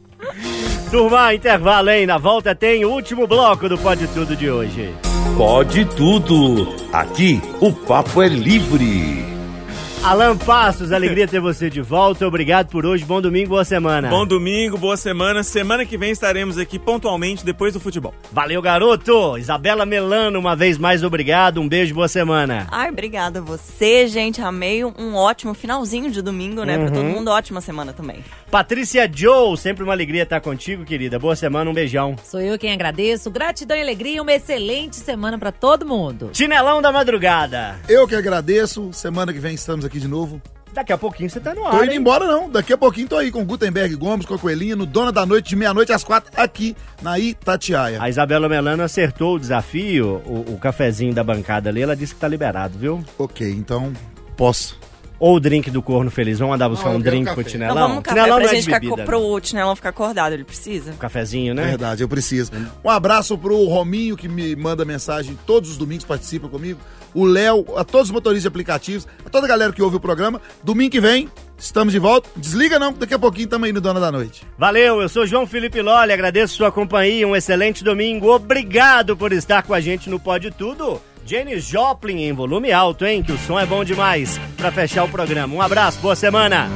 S2: Turma, intervalo, hein? Na volta tem o último bloco do Pode Tudo de hoje.
S1: Pode tudo. Aqui o papo é livre.
S2: Alan Passos, alegria ter você de volta. Obrigado por hoje. Bom domingo, boa semana.
S3: Bom domingo, boa semana. Semana que vem estaremos aqui pontualmente depois do futebol.
S2: Valeu, garoto. Isabela Melano, uma vez mais obrigado. Um beijo, boa semana.
S4: Ai, obrigada a você, gente. Amei um ótimo finalzinho de domingo, né? Pra todo mundo, ótima semana também.
S2: Patrícia Joe, sempre uma alegria estar contigo, querida. Boa semana, um beijão.
S5: Sou eu quem agradeço. Gratidão e alegria. Uma excelente semana pra todo mundo.
S2: Chinelão da madrugada.
S6: Eu que agradeço. Semana que vem estamos aqui de novo.
S2: Daqui a pouquinho você tá no ar.
S6: Tô indo
S2: hein?
S6: embora, não. Daqui a pouquinho tô aí com Gutenberg Gomes, com a Coelhinha, no Dona da Noite, de meia-noite às quatro, aqui na Itatiaia.
S2: A Isabela Melano acertou o desafio, o, o cafezinho da bancada ali, ela disse que tá liberado, viu?
S6: Ok, então posso.
S2: Ou o drink do Corno Feliz. Vamos andar buscar
S6: Não,
S2: um drink pro
S4: Então
S2: Tinelão?
S4: vamos no café
S2: Tinelão
S4: pra
S2: não é
S4: ficar,
S2: bebida.
S4: pro Tinelão ficar acordado, ele precisa.
S2: Um cafezinho, né?
S6: Verdade, eu preciso. Um abraço pro Rominho, que me manda mensagem todos os domingos, participa comigo. O Léo, a todos os motoristas de aplicativos, a toda a galera que ouve o programa. Domingo que vem, estamos de volta. Desliga não, daqui a pouquinho estamos aí no Dona da Noite.
S2: Valeu, eu sou João Felipe Lolli, agradeço sua companhia, um excelente domingo, obrigado por estar com a gente no Pode Tudo. Janis Joplin em volume alto, hein? Que o som é bom demais. Pra fechar o programa. Um abraço, boa semana.